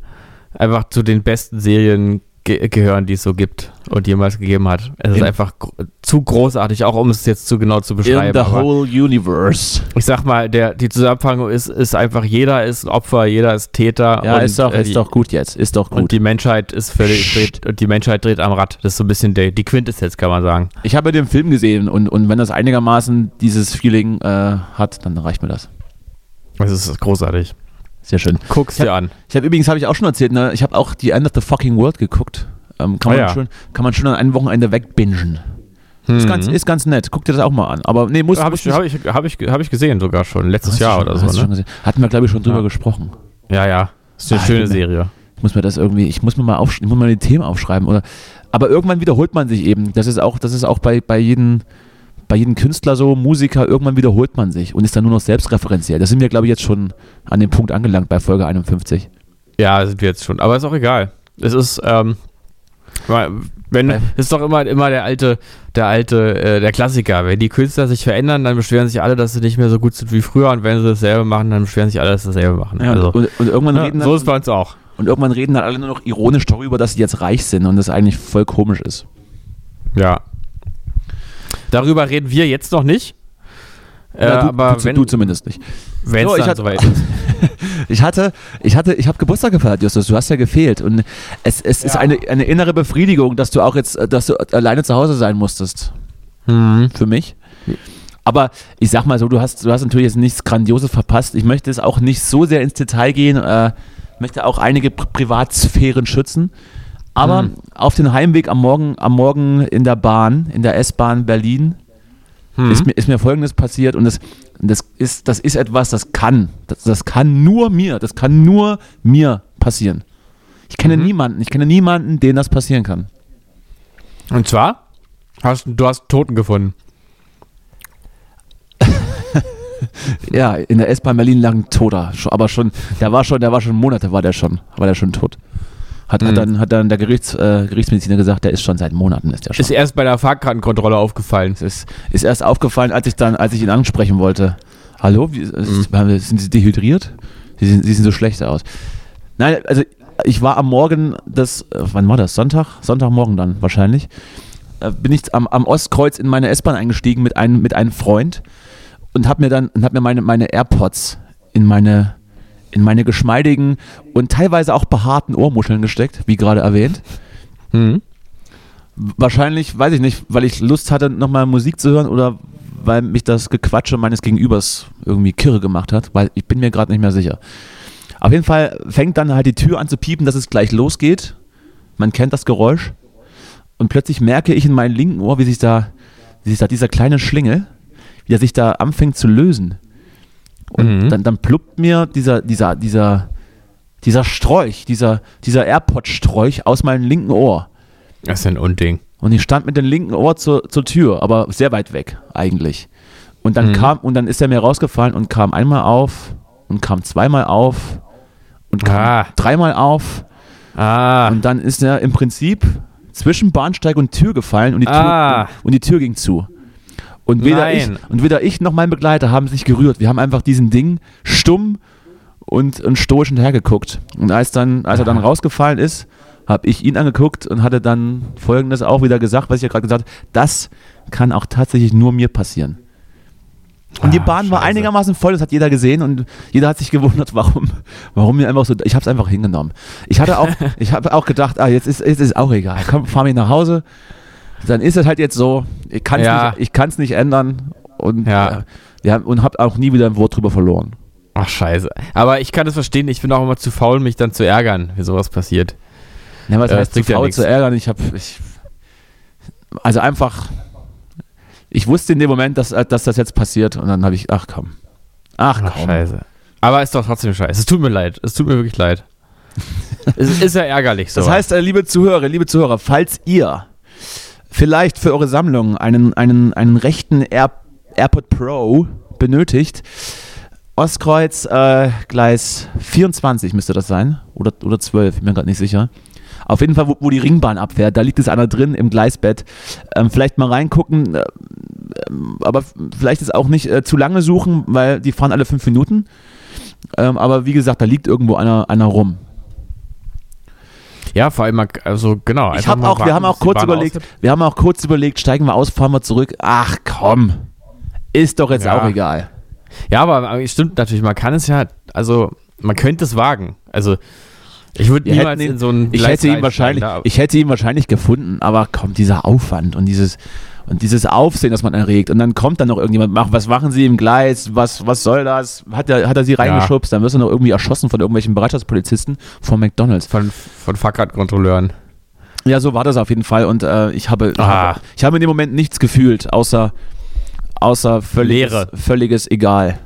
S1: einfach zu den besten Serien ge gehören, die es so gibt und jemals gegeben hat. Es ist
S2: In-
S1: einfach gro zu großartig, auch um es jetzt zu genau zu
S2: In
S1: beschreiben.
S2: the
S1: aber
S2: whole universe.
S1: ich sag mal, der, die Zusammenfassung ist, ist einfach, jeder ist Opfer, jeder ist Täter.
S2: Ja,
S1: und,
S2: ist doch,
S1: äh,
S2: ist doch gut jetzt. Ist doch
S1: Und
S2: gut.
S1: die Menschheit ist völlig, dreht, und die Menschheit dreht am Rad. Das ist so ein bisschen der, die Quintessenz, kann man sagen.
S2: Ich habe den Film gesehen und, und wenn das einigermaßen dieses Feeling äh, hat, dann reicht mir das.
S1: Das ist großartig.
S2: Sehr schön.
S1: Guck's
S2: Ich
S1: dir an.
S2: Ich habe übrigens, habe ich auch schon erzählt, ne, ich habe auch die End of the Fucking World geguckt. Ähm, kann,
S1: Ah,
S2: man
S1: ja.
S2: schön, kann man schön an einem Wochenende wegbingen. Ist, ganz, ist ganz nett. Guck dir das auch mal an. Aber nee, muss,
S1: Habe ich, hab ich, hab ich, hab ich gesehen sogar schon, letztes
S2: du
S1: Jahr
S2: schon-
S1: oder
S2: du
S1: so.
S2: schon
S1: Ne?
S2: Hatten wir, glaube ich, schon drüber
S1: Ja.
S2: gesprochen.
S1: Ja, ja. Ist eine
S2: Ah,
S1: schöne Serie.
S2: Ich muss mir das irgendwie, ich muss mir mal aufsch ich muss mal die Themen aufschreiben. Oder, aber irgendwann wiederholt man sich eben. Das ist auch, das ist auch bei, bei jedem bei jedem Künstler so, Musiker, irgendwann wiederholt man sich und ist dann nur noch selbstreferenziell. Da sind wir, glaube ich, jetzt schon an dem Punkt angelangt bei Folge 51.
S1: Ja, sind wir jetzt schon. Aber ist auch egal. Es ist, ähm, wenn,
S2: Äh.
S1: ist doch immer, immer der alte, der alte, äh, der Klassiker. Wenn die Künstler sich verändern, dann beschweren sich alle, dass sie nicht mehr so gut sind wie früher. Und wenn sie dasselbe machen, dann beschweren sich alle, dass sie dasselbe machen. also,
S2: und, und, irgendwann
S1: ja,
S2: reden
S1: so
S2: dann,
S1: ist es bei uns auch.
S2: und irgendwann reden dann alle nur noch ironisch darüber, dass sie jetzt reich sind und das eigentlich voll komisch ist.
S1: Ja. Darüber reden wir jetzt noch nicht. Äh,
S2: Ja, du,
S1: aber
S2: du,
S1: wenn
S2: du zumindest nicht.
S1: es
S2: So, ich
S1: dann
S2: hatte-
S1: soweit ist.
S2: Ich hatte, ich hatte, ich habe Geburtstag gefeiert, Justus. Du hast ja gefehlt und es, es ist eine, eine innere Befriedigung, dass du auch jetzt, äh, dass du alleine zu Hause sein musstest.
S1: Mhm.
S2: Für mich. Aber ich sag mal so, du hast, du hast natürlich jetzt nichts Grandioses verpasst. Ich möchte es auch nicht so sehr ins Detail gehen, äh, möchte auch einige Pri Privatsphären schützen. Aber
S1: Mhm.
S2: auf den Heimweg am Morgen, am Morgen in der Bahn, in der S-Bahn Berlin, mhm. ist, mir, ist mir folgendes passiert und das, das, ist, das ist etwas, das kann, das, das kann nur mir, das kann nur mir passieren. Ich kenne mhm. niemanden, ich kenne niemanden, den das passieren kann.
S1: Und zwar? Hast, du hast Toten gefunden.
S2: ja, in der S-Bahn Berlin lag ein Toter, aber schon, der war schon, der war schon Monate, war der schon, war der schon tot. Hat, mhm. hat, dann, hat dann der Gerichts, äh, Gerichtsmediziner gesagt, der ist schon seit Monaten ist der schon.
S1: Ist erst bei der Fahrkartenkontrolle aufgefallen.
S2: Ist, ist erst aufgefallen, als ich dann, als ich ihn ansprechen wollte. Hallo, wie, mhm. sind Sie dehydriert? Sie, sind, Sie sehen so schlecht aus. Nein, also ich war am Morgen des, äh, wann war das? Sonntag? Sonntagmorgen dann wahrscheinlich. Äh, bin ich am, am Ostkreuz in meine S-Bahn eingestiegen mit einem, mit einem Freund und habe mir dann hab mir meine, meine AirPods in meine in meine geschmeidigen und teilweise auch behaarten Ohrmuscheln gesteckt, wie gerade erwähnt. Mhm. Wahrscheinlich, weiß ich nicht, weil ich Lust hatte, nochmal Musik zu hören oder weil mich das Gequatsche meines Gegenübers irgendwie kirre gemacht hat, weil ich bin mir gerade nicht mehr sicher. Auf jeden Fall fängt dann halt die Tür an zu piepen, dass es gleich losgeht. Man kennt das Geräusch. Und plötzlich merke ich in meinem linken Ohr, wie sich da, wie sich da dieser kleine Schlingel, wie er sich da anfängt zu lösen. Und mhm. dann, dann pluppt mir dieser, dieser, dieser, dieser Sträuch, dieser, dieser AirPod-Sträuch aus meinem linken Ohr.
S1: Das ist ein Unding.
S2: Und ich stand mit dem linken Ohr zur, zur Tür, aber sehr weit weg eigentlich. Und dann mhm. kam, und dann ist er mir rausgefallen und kam einmal auf und kam zweimal auf und kam ah. dreimal auf. Ah. Und dann ist er im Prinzip zwischen Bahnsteig und Tür gefallen und die, ah. Tür, und die Tür ging zu. Und weder, ich, und weder ich noch mein Begleiter haben sich gerührt. Wir haben einfach diesen Ding stumm und, und stoisch hinterhergeguckt. Und als, dann, als er dann rausgefallen ist, habe ich ihn angeguckt und hatte dann folgendes auch wieder gesagt, was ich ja gerade gesagt habe, das kann auch tatsächlich nur mir passieren. Und die ah, Bahn war einigermaßen voll, das hat jeder gesehen und jeder hat sich gewundert, warum, warum mir einfach so, ich habe es einfach hingenommen. Ich hatte auch, ich habe auch gedacht, ah, jetzt ist, jetzt ist auch egal, komm, fahr mich nach Hause dann ist es halt jetzt so, ich kann es ja. nicht, nicht ändern und, ja. äh, ja, und habe auch nie wieder ein Wort drüber verloren.
S1: Ach scheiße. Aber ich kann das verstehen, ich bin auch immer zu faul, mich dann zu ärgern, wie sowas passiert.
S2: Ja, was äh, heißt zu faul zu ärgern? Ich habe, also einfach, ich wusste in dem Moment, dass, dass das jetzt passiert und dann habe ich, ach komm. Ach komm. Ach,
S1: scheiße. Aber ist doch trotzdem scheiße. Es tut mir leid. Es tut mir wirklich leid. es ist ja ärgerlich so.
S2: Das heißt, äh, liebe Zuhörer, liebe Zuhörer, falls ihr vielleicht für eure Sammlung einen, einen, einen rechten Air, AirPod Pro benötigt, Ostkreuz, äh, Gleis 24 müsste das sein. Oder, oder 12, ich bin mir gerade nicht sicher. Auf jeden Fall, wo, wo, die Ringbahn abfährt, da liegt es einer drin im Gleisbett. Ähm, vielleicht mal reingucken, äh, aber vielleicht ist auch nicht äh, zu lange suchen, weil die fahren alle fünf Minuten. Ähm, aber wie gesagt, da liegt irgendwo einer, einer rum.
S1: Ja, vor allem, also genau.
S2: Ich hab auch, warten, wir haben auch kurz überlegt, wir haben auch kurz überlegt, steigen wir aus, fahren wir zurück. Ach komm, ist doch jetzt ja. auch egal.
S1: Ja, aber stimmt natürlich, man kann es ja, also man könnte es wagen. Also ich würde niemals ihn, in so einen
S2: ich hätte ihn wahrscheinlich, ich hätte ihn wahrscheinlich gefunden, aber komm, dieser Aufwand und dieses und dieses Aufsehen, das man erregt. Und dann kommt dann noch irgendjemand, was machen Sie im Gleis? Was, was soll das? Hat er, hat er sie reingeschubst? Ja. Dann wirst du noch irgendwie erschossen von irgendwelchen Bereitschaftspolizisten von McDonalds.
S1: Von, von Fahrradkontrolleuren.
S2: Ja, so war das auf jeden Fall. Und äh, ich, habe, ich, habe, ich habe in dem Moment nichts gefühlt, außer, außer völliges, Leere. völliges Egal.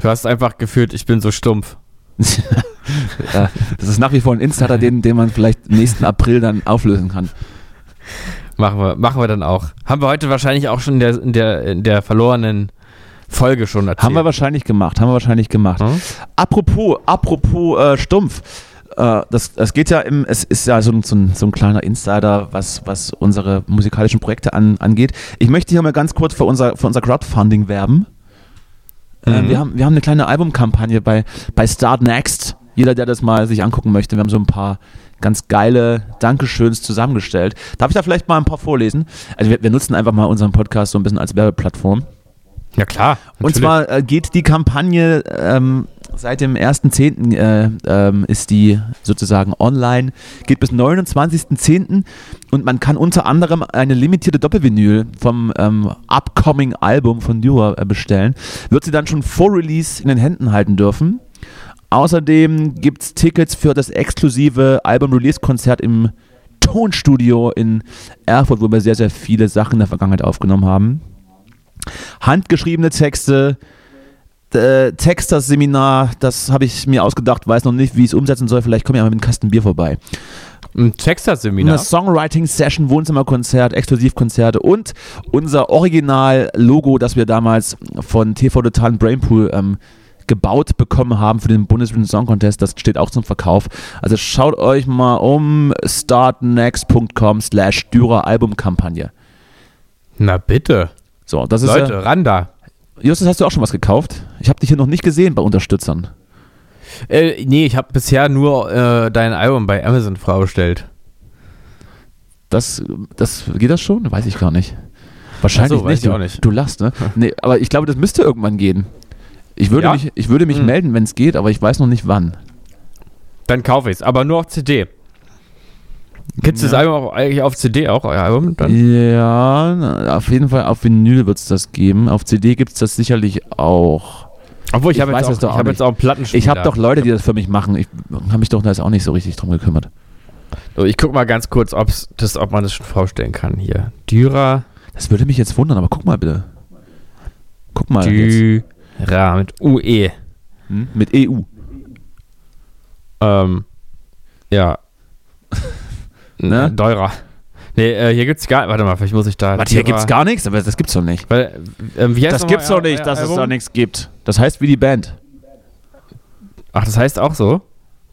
S1: Du hast einfach gefühlt, ich bin so stumpf.
S2: ja, das ist nach wie vor ein Insider, den, den man vielleicht nächsten April dann auflösen kann.
S1: Machen wir, machen wir dann auch. Haben wir heute wahrscheinlich auch schon in der, in der, in der verlorenen Folge schon erzählt.
S2: Haben wir wahrscheinlich gemacht, haben wir wahrscheinlich gemacht. Hm? Apropos, apropos äh, Stumpf. Äh, das, das geht ja im, es ist ja so, so, ein, so ein kleiner Insider, was, was unsere musikalischen Projekte an, angeht. Ich möchte hier mal ganz kurz für unser, für unser Crowdfunding werben. Äh, mhm. wir, haben, wir haben eine kleine Albumkampagne bei, bei Start Next. Jeder, der das mal sich angucken möchte, wir haben so ein paar ganz geile Dankeschöns zusammengestellt. Darf ich da vielleicht mal ein paar vorlesen? Also wir, wir nutzen einfach mal unseren Podcast so ein bisschen als Werbeplattform.
S1: Ja klar.
S2: Natürlich. Und zwar äh, geht die Kampagne ähm, seit dem 1.10. Äh, ähm, ist die sozusagen online, geht bis 29.10. und man kann unter anderem eine limitierte Doppelvinyl vom ähm, upcoming Album von Dura äh, bestellen. Wird sie dann schon vor Release in den Händen halten dürfen. Außerdem gibt es Tickets für das exklusive Album-Release-Konzert im Tonstudio in Erfurt, wo wir sehr, sehr viele Sachen in der Vergangenheit aufgenommen haben. Handgeschriebene Texte, äh, Texter-Seminar, das habe ich mir ausgedacht, weiß noch nicht, wie ich es umsetzen soll. Vielleicht komme ich einmal mit einem Kasten Bier vorbei.
S1: Ein Texas-Seminar.
S2: Eine Songwriting-Session, Wohnzimmerkonzert, Exklusivkonzerte und unser Original-Logo, das wir damals von TV Total Brainpool ähm, gebaut bekommen haben für den Bundesvision Song Contest, das steht auch zum Verkauf. Also schaut euch mal um startnext.com slash Dürer Albumkampagne.
S1: Na bitte.
S2: So, das ist
S1: Leute, ran da.
S2: Justus, hast du auch schon was gekauft? Ich habe dich hier noch nicht gesehen bei Unterstützern.
S1: Äh, nee, ich habe bisher nur äh, dein Album bei Amazon vorgestellt.
S2: Das, das, geht das schon? Weiß ich gar nicht. Wahrscheinlich
S1: so, weiß
S2: nicht.
S1: ich
S2: Du,
S1: auch nicht.
S2: du lachst, ne? Nee, aber ich glaube, das müsste irgendwann gehen. Ich würde
S1: Ja?
S2: mich, ich würde mich
S1: Hm.
S2: melden, wenn es geht, aber ich weiß noch nicht wann.
S1: Dann kaufe ich's, aber nur auf CD. Kennst du
S2: Ja.
S1: das Album auch eigentlich auf CD auch, euer Album? Dann?
S2: Ja, auf jeden Fall auf Vinyl wird es das geben. Auf CD gibt es das sicherlich auch.
S1: Obwohl, ich,
S2: Ich
S1: habe
S2: weiß
S1: jetzt,
S2: es
S1: auch,
S2: doch
S1: ich
S2: auch
S1: hab jetzt auch einen Plattenspieler.
S2: Ich habe doch Leute, die das für mich machen. Ich habe mich doch da jetzt auch nicht so richtig drum gekümmert.
S1: So, ich guck mal ganz kurz, ob's das, ob man das schon vorstellen kann hier. Dürer,
S2: Das würde mich jetzt wundern, aber guck mal bitte. Guck mal. Jetzt.
S1: Dürer mit UE.
S2: Hm? Mit EU.
S1: Ähm, ja.
S2: Ne?
S1: ne? Teurer. Nee, äh, hier gibt's gar Warte mal, vielleicht muss ich da.
S2: Warte, hier gibt's gar nichts, aber das gibt's doch nicht.
S1: Weil, ähm, wie heißt
S2: Das gibt's doch nicht, dass es
S1: Album?
S2: da nichts gibt. Das heißt wie die Band.
S1: Ach, das heißt auch so?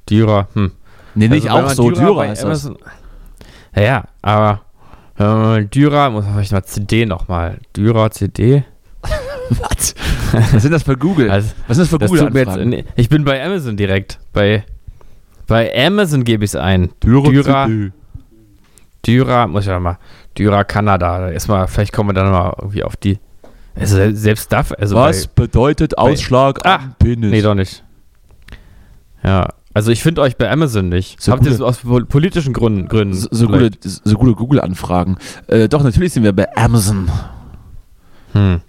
S1: Dürer, hm.
S2: Nee, nicht
S1: Also, wenn
S2: auch so.
S1: Dürer
S2: heißt das.
S1: Ja, ja, aber Dürer, muss man vielleicht mal CD nochmal. Dürer CD.
S2: Was? Was sind das für Google?
S1: Also,
S2: Was sind das für
S1: das tut mir jetzt, ich bin bei Amazon direkt. Bei, bei Amazon gebe ich es ein.
S2: Dürer
S1: Dürer. Dürer, muss ich ja mal. Dürer Kanada. Erstmal, vielleicht kommen wir dann mal irgendwie auf die. Also selbst das, also
S2: Was
S1: Bei,
S2: bedeutet Ausschlag
S1: Ah,
S2: am Penis?
S1: nee, doch nicht. Ja, also ich finde euch bei Amazon nicht.
S2: So
S1: Habt ihr
S2: gute-
S1: das aus pol- politischen Gründen? Gründen
S2: so, so gute, so gute Google-Anfragen. Äh, doch, natürlich sind wir bei Amazon.
S1: Hm.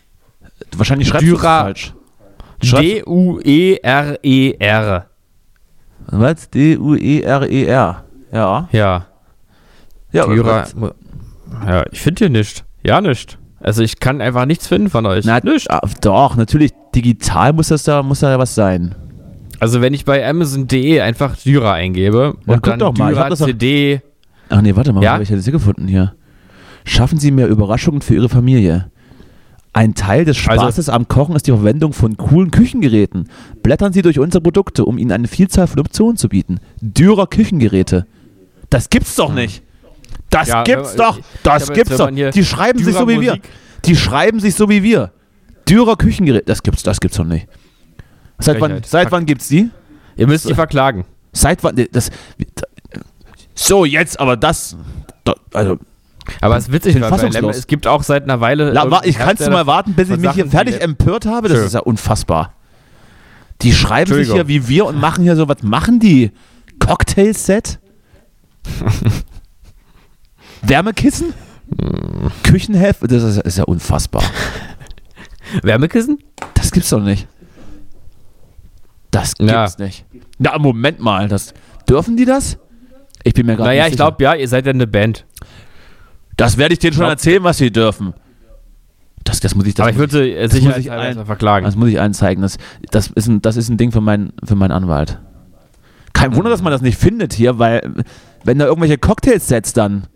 S2: Wahrscheinlich schreibst du falsch.
S1: E D-U-E-R-E-R.
S2: Was? D-U-E-R-E-R. Ja.
S1: Ja.
S2: Ja,
S1: Dürer. Ja, ich finde hier nicht. Ja, nicht. Also ich kann einfach nichts finden von euch.
S2: Na, ah, doch, natürlich, digital muss das da, muss da ja was sein.
S1: Also wenn ich bei Amazon.de einfach Dürer eingebe
S2: Ja,
S1: und dann
S2: doch mal,
S1: Dürer CD.
S2: Ach nee, warte mal,
S1: ja?
S2: habe ich das hier gefunden hier? Schaffen Sie mehr Überraschungen für Ihre Familie. Ein Teil des
S1: Also-
S2: Spaßes am Kochen ist die Verwendung von coolen Küchengeräten. Blättern Sie durch unsere Produkte, um Ihnen eine Vielzahl von Optionen zu bieten. Dürer Küchengeräte. Das gibt's doch nicht. Das
S1: Ja,
S2: gibt's
S1: man-
S2: doch. Das gibt's doch. Die schreiben sich so wie wir. Die schreiben sich so wie wir. Dürer Küchengeräte. Das gibt's, das gibt's doch nicht. Seit wann, seit wann gibt's die?
S1: Ihr müsst die verklagen.
S2: Seit wann? Das, so, jetzt aber das. da- Also,
S1: Aber es ist witzig,
S2: fassungslos.
S1: Es gibt auch seit einer Weile.
S2: La, ich kannst du
S1: Hersteller
S2: mal warten, bis ich mich hier fertig empört habe? Das
S1: Schön.
S2: ist ja unfassbar. Die schreiben sich hier wie wir und machen hier so, was machen die? Cocktail-Set? Wärmekissen? Küchenheft? Das ist, ist ja unfassbar.
S1: Wärmekissen?
S2: Das gibt's doch nicht. Das gibt's
S1: Ja.
S2: nicht. Na, Moment mal. Das, dürfen die das? Ich bin mir gerade
S1: Naja,
S2: nicht
S1: ich glaube, ja, ihr seid ja eine Band.
S2: Das werde ich denen schon erzählen, was sie dürfen. Das, das muss ich, das
S1: Aber ich würde
S2: muss
S1: sicher
S2: ich ein-
S1: verklagen.
S2: Das muss ich allen zeigen. Das, das, ist, ein, das ist ein Ding für, mein, für meinen Anwalt. Kein Wunder, dass man das nicht findet hier, weil wenn da irgendwelche Cocktailsets dann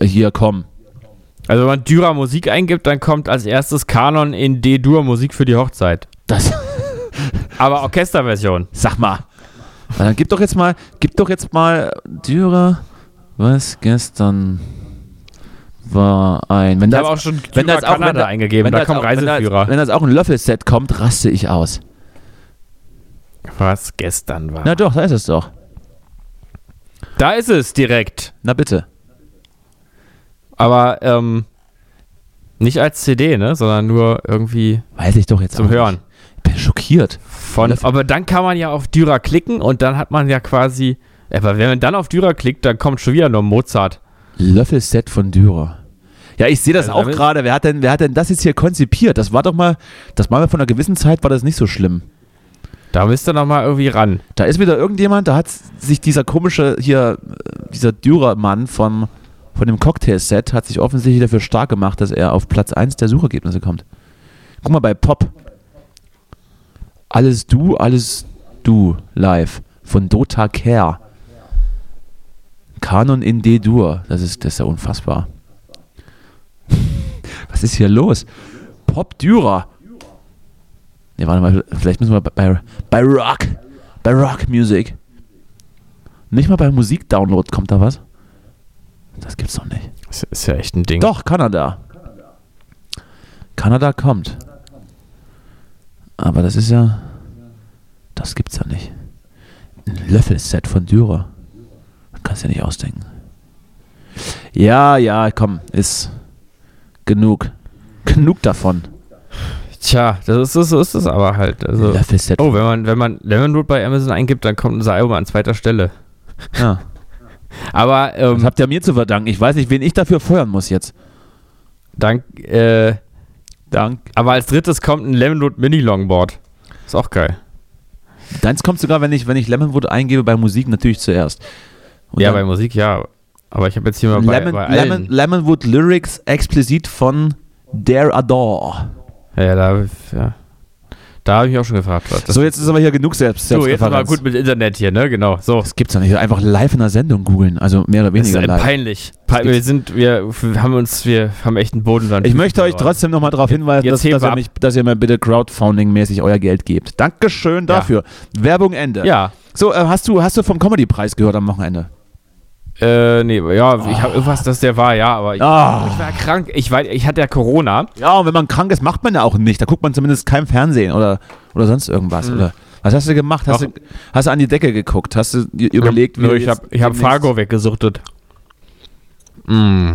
S2: äh, hier kommen.
S1: Also wenn man Dürer Musik eingibt, dann kommt als erstes Kanon in D-Dur Musik für die Hochzeit.
S2: Das,
S1: Aber Orchesterversion.
S2: sag mal. Dann gib doch jetzt mal, gib doch jetzt mal Dürer, was gestern war ein. Wenn
S1: Ich habe auch schon
S2: wenn das auch, wenn
S1: Kanada
S2: da,
S1: eingegeben,
S2: wenn
S1: da kommt
S2: auch, wenn das,
S1: Reiseführer.
S2: wenn das auch ein Löffelset kommt, raste ich aus.
S1: Was gestern war.
S2: Na doch, da ist es doch.
S1: Da ist es direkt.
S2: Na bitte.
S1: Aber ähm, nicht als CD, ne? Sondern nur irgendwie
S2: Weiß ich doch jetzt
S1: zum Hören.
S2: Nicht. Ich bin schockiert.
S1: Von, aber dann kann man ja auf Dürer klicken und dann hat man ja quasi. Aber wenn man dann auf Dürer klickt, dann kommt schon wieder nur Mozart.
S2: Löffelset von Dürer. Ja, ich sehe das
S1: Also
S2: auch gerade. Wer hat, denn, wer hat denn das jetzt hier konzipiert? Das war doch mal, das war mal von einer gewissen Zeit, war das nicht so schlimm.
S1: Da müsst ihr noch mal irgendwie ran.
S2: Da ist wieder irgendjemand, da hat sich dieser komische hier, äh, dieser Dürer-Mann vom, von dem Cocktail-Set hat sich offensichtlich dafür stark gemacht, dass er auf Platz 1 der Suchergebnisse kommt. Guck mal bei Pop. Alles du, alles du live von Dota Care. Kanon in D-Dur. Das ist, das ist ja unfassbar. Was ist hier los? Pop Dürer. Ne, warte mal, vielleicht müssen wir bei, bei, bei Rock. Bei Rock Music. Nicht mal bei Musikdownload kommt da was. Das gibt's doch nicht.
S1: Das ist ja echt ein Ding.
S2: Doch, Kanada. Kanada kommt. Aber das ist ja. Das gibt's ja nicht. Ein Löffelset von Dürer. Das kannst du ja nicht ausdenken. Ja, ja, komm, ist genug. Genug davon.
S1: Tja, das ist, das ist es aber halt. Also, oh, wenn man, wenn man Lemonwood bei Amazon eingibt, dann kommt unser Album an zweiter Stelle.
S2: Ja.
S1: Aber
S2: Das
S1: ähm,
S2: habt ihr mir zu verdanken. Ich weiß nicht, wen ich dafür feuern muss jetzt.
S1: dank, äh,
S2: Dank.
S1: aber als drittes kommt ein Lemonwood Mini Longboard. Ist auch geil.
S2: Deins kommt sogar, wenn ich, wenn ich Lemonwood eingebe, bei Musik natürlich zuerst. Und
S1: ja, bei Musik ja. Aber ich habe jetzt hier mal bei,
S2: Lemon,
S1: bei
S2: Lemon,
S1: allen.
S2: Lemonwood Lyrics explizit von Dare Adore.
S1: Ja, ja, da, ja. da habe ich mich auch schon gefragt. Was.
S2: So, jetzt ist aber hier genug selbst.
S1: so, jetzt
S2: Selbstreferenz.
S1: gut mit Internet hier, ne? Genau. So.
S2: Das gibt's doch nicht. Einfach live in der Sendung googeln. Also mehr oder
S1: Das ist
S2: weniger
S1: äh,
S2: live.
S1: peinlich. Pe wir sind, wir wir haben uns, wir haben echt einen Boden
S2: Ich möchte euch trotzdem nochmal darauf hinweisen, dass, dass, ihr mich, dass ihr mir bitte Crowdfunding-mäßig euer Geld gebt. Dankeschön dafür. Werbung Ende.
S1: Ja.
S2: So, äh, hast, du, hast du vom Comedy-Preis gehört am Wochenende?
S1: Äh, nee, ja, ich habe irgendwas, dass der war, ja, aber ich,
S2: Ah.
S1: ich war krank. Ich, war, ich hatte ja Corona.
S2: Ja, und wenn man krank ist, macht man ja auch nicht. Da guckt man zumindest kein Fernsehen oder, oder sonst irgendwas. Oder was hast du gemacht? Hast
S1: Hm. Doch.
S2: du, hast du an die Decke geguckt? Hast du überlegt,
S1: Nö,
S2: du
S1: ich
S2: jetzt
S1: habe ich hab Fargo weggesuchtet. Mm.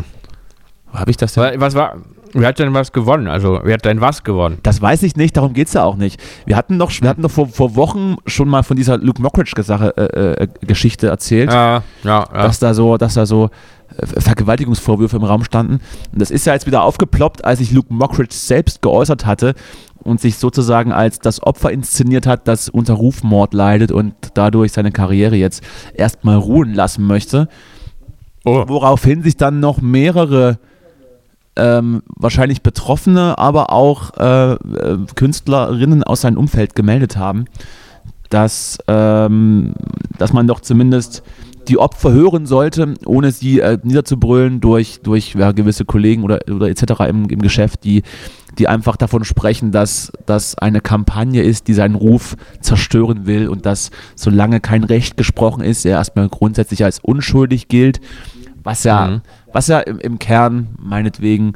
S2: Wo habe ich das denn?
S1: Was war, wer hat denn was gewonnen? Also, wer hat denn was gewonnen?
S2: Das weiß ich nicht, darum geht es ja auch nicht. Wir hatten doch, wir hatten doch vor, vor Wochen schon mal von dieser Luke Mockridge-Sache äh, äh, Geschichte erzählt,
S1: Ja, ja, ja.
S2: dass da so, dass da so äh, Vergewaltigungsvorwürfe im Raum standen. Und das ist ja jetzt wieder aufgeploppt, als sich Luke Mockridge selbst geäußert hatte und sich sozusagen als das Opfer inszeniert hat, das unter Rufmord leidet und dadurch seine Karriere jetzt erstmal ruhen lassen möchte.
S1: oh.
S2: Woraufhin sich dann noch mehrere ähm, wahrscheinlich Betroffene, aber auch äh, äh, Künstlerinnen aus seinem Umfeld gemeldet haben, dass, ähm, dass man doch zumindest die Opfer hören sollte, ohne sie äh, niederzubrüllen durch, durch ja, gewisse Kollegen oder, oder etc. Im, im Geschäft, die, die einfach davon sprechen, dass das eine Kampagne ist, die seinen Ruf zerstören will und dass solange kein Recht gesprochen ist, er erstmal grundsätzlich als unschuldig gilt, was ja,
S1: Mhm.
S2: Was ja im, im Kern meinetwegen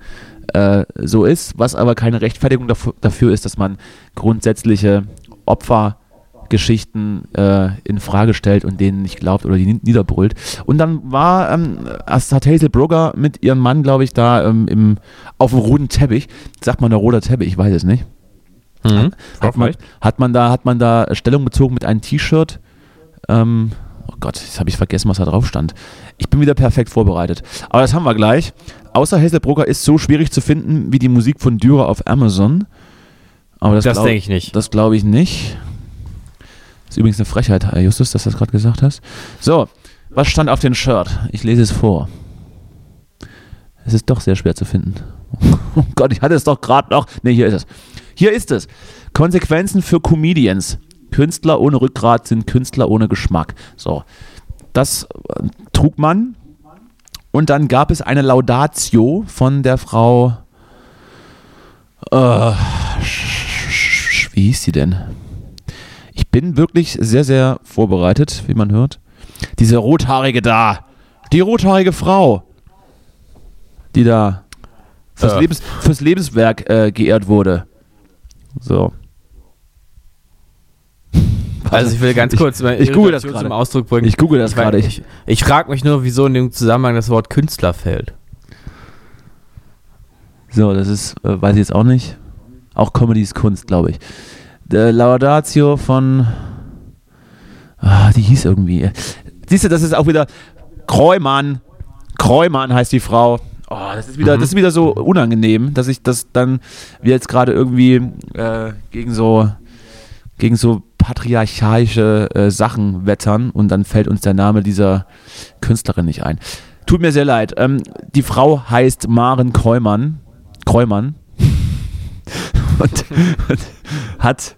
S2: äh, so ist, was aber keine Rechtfertigung dafür, dafür ist, dass man grundsätzliche Opfergeschichten äh, in Frage stellt und denen nicht glaubt oder die ni- niederbrüllt. Und dann war, ähm, hat Hazel Brugger mit ihrem Mann, glaube ich, da ähm, im, auf dem roten Teppich, sagt man der roter Teppich, ich weiß es nicht,
S1: Mhm.
S2: hat man, hat man da, hat man da Stellung bezogen mit einem T-Shirt. Ähm, Gott, jetzt habe ich vergessen, was da drauf stand. Ich bin wieder perfekt vorbereitet. Aber das haben wir gleich. Außer Hazelbrugger ist so schwierig zu finden wie die Musik von Dürer auf Amazon. Aber das,
S1: Das denke ich nicht.
S2: Das glaube ich nicht. ist übrigens eine Frechheit, Herr Justus, dass du das gerade gesagt hast. So, was stand auf dem Shirt? Ich lese es vor. Es ist doch sehr schwer zu finden. Oh Gott, ich hatte es doch gerade noch. Ne, hier ist es. Hier ist es. Konsequenzen für Comedians. Künstler ohne Rückgrat sind Künstler ohne Geschmack. So, das äh, trug man. Und dann gab es eine Laudatio von der Frau. Äh, wie hieß sie denn? Ich bin wirklich sehr, sehr vorbereitet, wie man hört. Diese rothaarige da. Die rothaarige Frau. Die da fürs,
S1: Äh.
S2: Lebens, fürs Lebenswerk äh, geehrt wurde. So.
S1: Also ich will ganz
S2: Ich-
S1: kurz meine
S2: ich google das gerade.
S1: zum Ausdruck bringen.
S2: Ich google das
S1: Ich
S2: gerade. Ich,
S1: Ich, ich frage mich nur, wieso in dem Zusammenhang das Wort Künstler fällt.
S2: so, das ist, äh, weiß ich jetzt auch nicht. Auch Comedy ist Kunst, glaube ich. Der Laudatio von. Ah, die hieß irgendwie. Siehst du, das ist auch wieder. Kreumann. Kreumann heißt die Frau. Oh, das ist wieder,
S1: Mhm.
S2: das ist wieder so unangenehm, dass ich das dann, wir jetzt gerade irgendwie äh, gegen so gegen so patriarchalische äh, Sachen wettern und dann fällt uns der Name dieser Künstlerin nicht ein. Tut mir sehr leid. Ähm, die Frau heißt Maren Kreumann. Kreumann. und, und hat,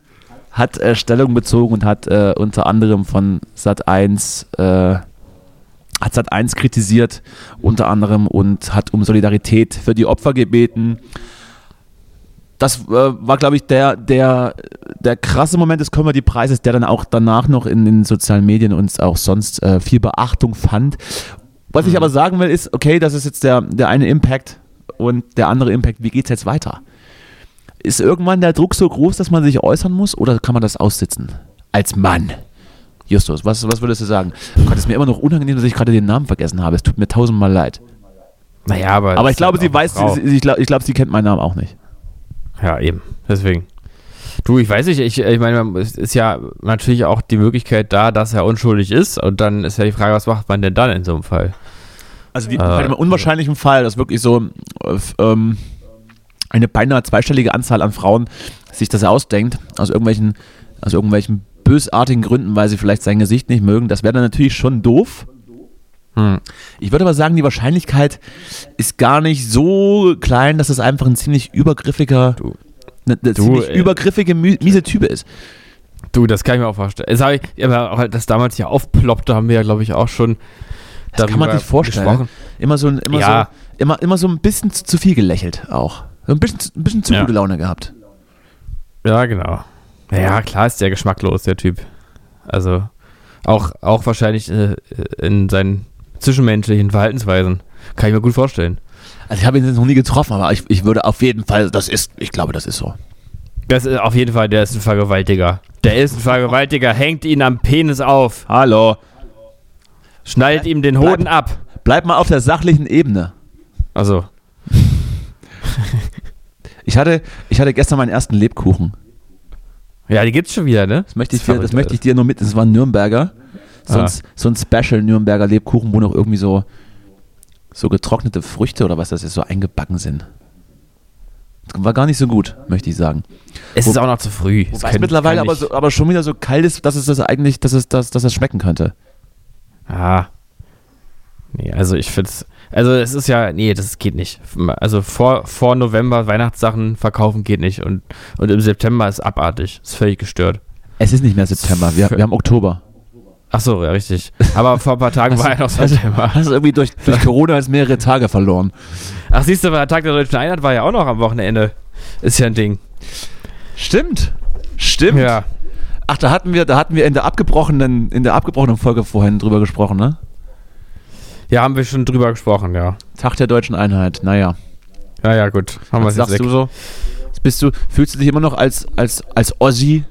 S2: hat äh, Stellung bezogen und hat äh, unter anderem von Sat 1 äh, hat Sat 1 kritisiert, unter anderem und hat um Solidarität für die Opfer gebeten. Das äh, war, glaube ich, der, der, der krasse Moment des Comedy-Preises, der dann auch danach noch in den sozialen Medien uns auch sonst äh, viel Beachtung fand. Was ich aber sagen will, ist, okay, das ist jetzt der, der eine Impact und der andere Impact, wie geht es jetzt weiter? Ist irgendwann der Druck so groß, dass man sich äußern muss oder kann man das aussitzen? Als Mann. Justus, was, was würdest du sagen? Gott, es ist mir immer noch unangenehm, dass ich gerade den Namen vergessen habe. Es tut mir tausendmal leid.
S1: Naja, aber.
S2: Aber ich glaube,
S1: halt
S2: sie weiß, sie, ich glaube, ich glaube, sie kennt meinen Namen auch nicht.
S1: Ja, eben. Deswegen. Du, ich weiß nicht, ich, ich meine, es ist ja natürlich auch die Möglichkeit da, dass er unschuldig ist. Und dann ist ja die Frage, was macht man denn dann in so einem Fall?
S2: Also die,
S1: Äh,
S2: bei dem unwahrscheinlichen Fall, dass wirklich so äh, ähm, eine beinahe zweistellige Anzahl an Frauen sich das ausdenkt, aus irgendwelchen, aus irgendwelchen bösartigen Gründen, weil sie vielleicht sein Gesicht nicht mögen, das wäre dann natürlich schon doof.
S1: Hm.
S2: Ich würde aber sagen, die Wahrscheinlichkeit ist gar nicht so klein, dass es einfach ein ziemlich übergriffiger,
S1: Du.
S2: eine, eine
S1: Du,
S2: ziemlich
S1: äh,
S2: übergriffige, miese Typ ist.
S1: Du, das kann ich mir auch vorstellen. Das, ich, aber auch, das damals hier aufploppte, haben wir ja, glaube ich, auch schon.
S2: Das kann man sich vorstellen.
S1: gesprochen.
S2: Immer so, ein- immer,
S1: Ja.
S2: so, immer, immer so ein bisschen zu, zu viel gelächelt auch. So ein bisschen, ein bisschen zu
S1: Ja.
S2: gute Laune gehabt.
S1: Ja, genau. Ja, klar ist der geschmacklos, der Typ. Also auch, auch wahrscheinlich äh, in seinen zwischenmenschlichen Verhaltensweisen. Kann ich mir gut vorstellen.
S2: Also ich habe ihn jetzt noch nie getroffen, aber ich, ich würde auf jeden Fall, das ist, ich glaube, das ist so.
S1: Das ist auf jeden Fall, der ist ein Vergewaltiger. Der ist ein Vergewaltiger, hängt ihn am Penis auf,
S2: Hallo.
S1: schneidet ihm den
S2: Bleib-
S1: Hoden ab.
S2: Bleib mal auf der sachlichen Ebene.
S1: Also,
S2: Ich hatte, ich hatte gestern meinen ersten Lebkuchen.
S1: ja, die gibt's schon wieder, ne?
S2: Das möchte ich,
S1: ist
S2: dir, das möchte ich dir nur mit. Das war ein Nürnberger. So, ein,
S1: Ah.
S2: so ein Special Nürnberger Lebkuchen, wo noch irgendwie so, so getrocknete Früchte oder was das ist, so eingebacken sind. Das war gar nicht so gut, möchte ich sagen.
S1: Es ist auch noch zu früh. Es
S2: Wobei es
S1: können-
S2: mittlerweile aber, so, aber schon wieder so kalt ist, dass es das eigentlich, dass es, dass, dass es schmecken könnte.
S1: Ah. Nee, also ich finde es. Also es ist ja, nee, das geht nicht. Also vor, vor November Weihnachtssachen verkaufen geht nicht. Und, und im September ist abartig. Ist völlig gestört.
S2: Es ist nicht mehr September, wir, wir haben Oktober.
S1: Ach so, ja, richtig. Aber vor ein paar Tagen war ja noch September.
S2: Hast du irgendwie durch, durch Corona jetzt mehrere Tage verloren.
S1: Ach, siehst du, der Tag der Deutschen Einheit war ja auch noch am Wochenende. Ist ja ein Ding.
S2: Stimmt. Stimmt.
S1: Ja.
S2: Ach, da hatten wir, da hatten wir in der abgebrochenen, in der abgebrochenen Folge vorhin drüber gesprochen, ne?
S1: Ja, haben wir schon drüber gesprochen, ja.
S2: Tag der deutschen Einheit, naja.
S1: Ja, ja, gut. Haben wir
S2: Was sagst
S1: weg.
S2: du so? Bist du, fühlst du dich immer noch als, als, als Ossi?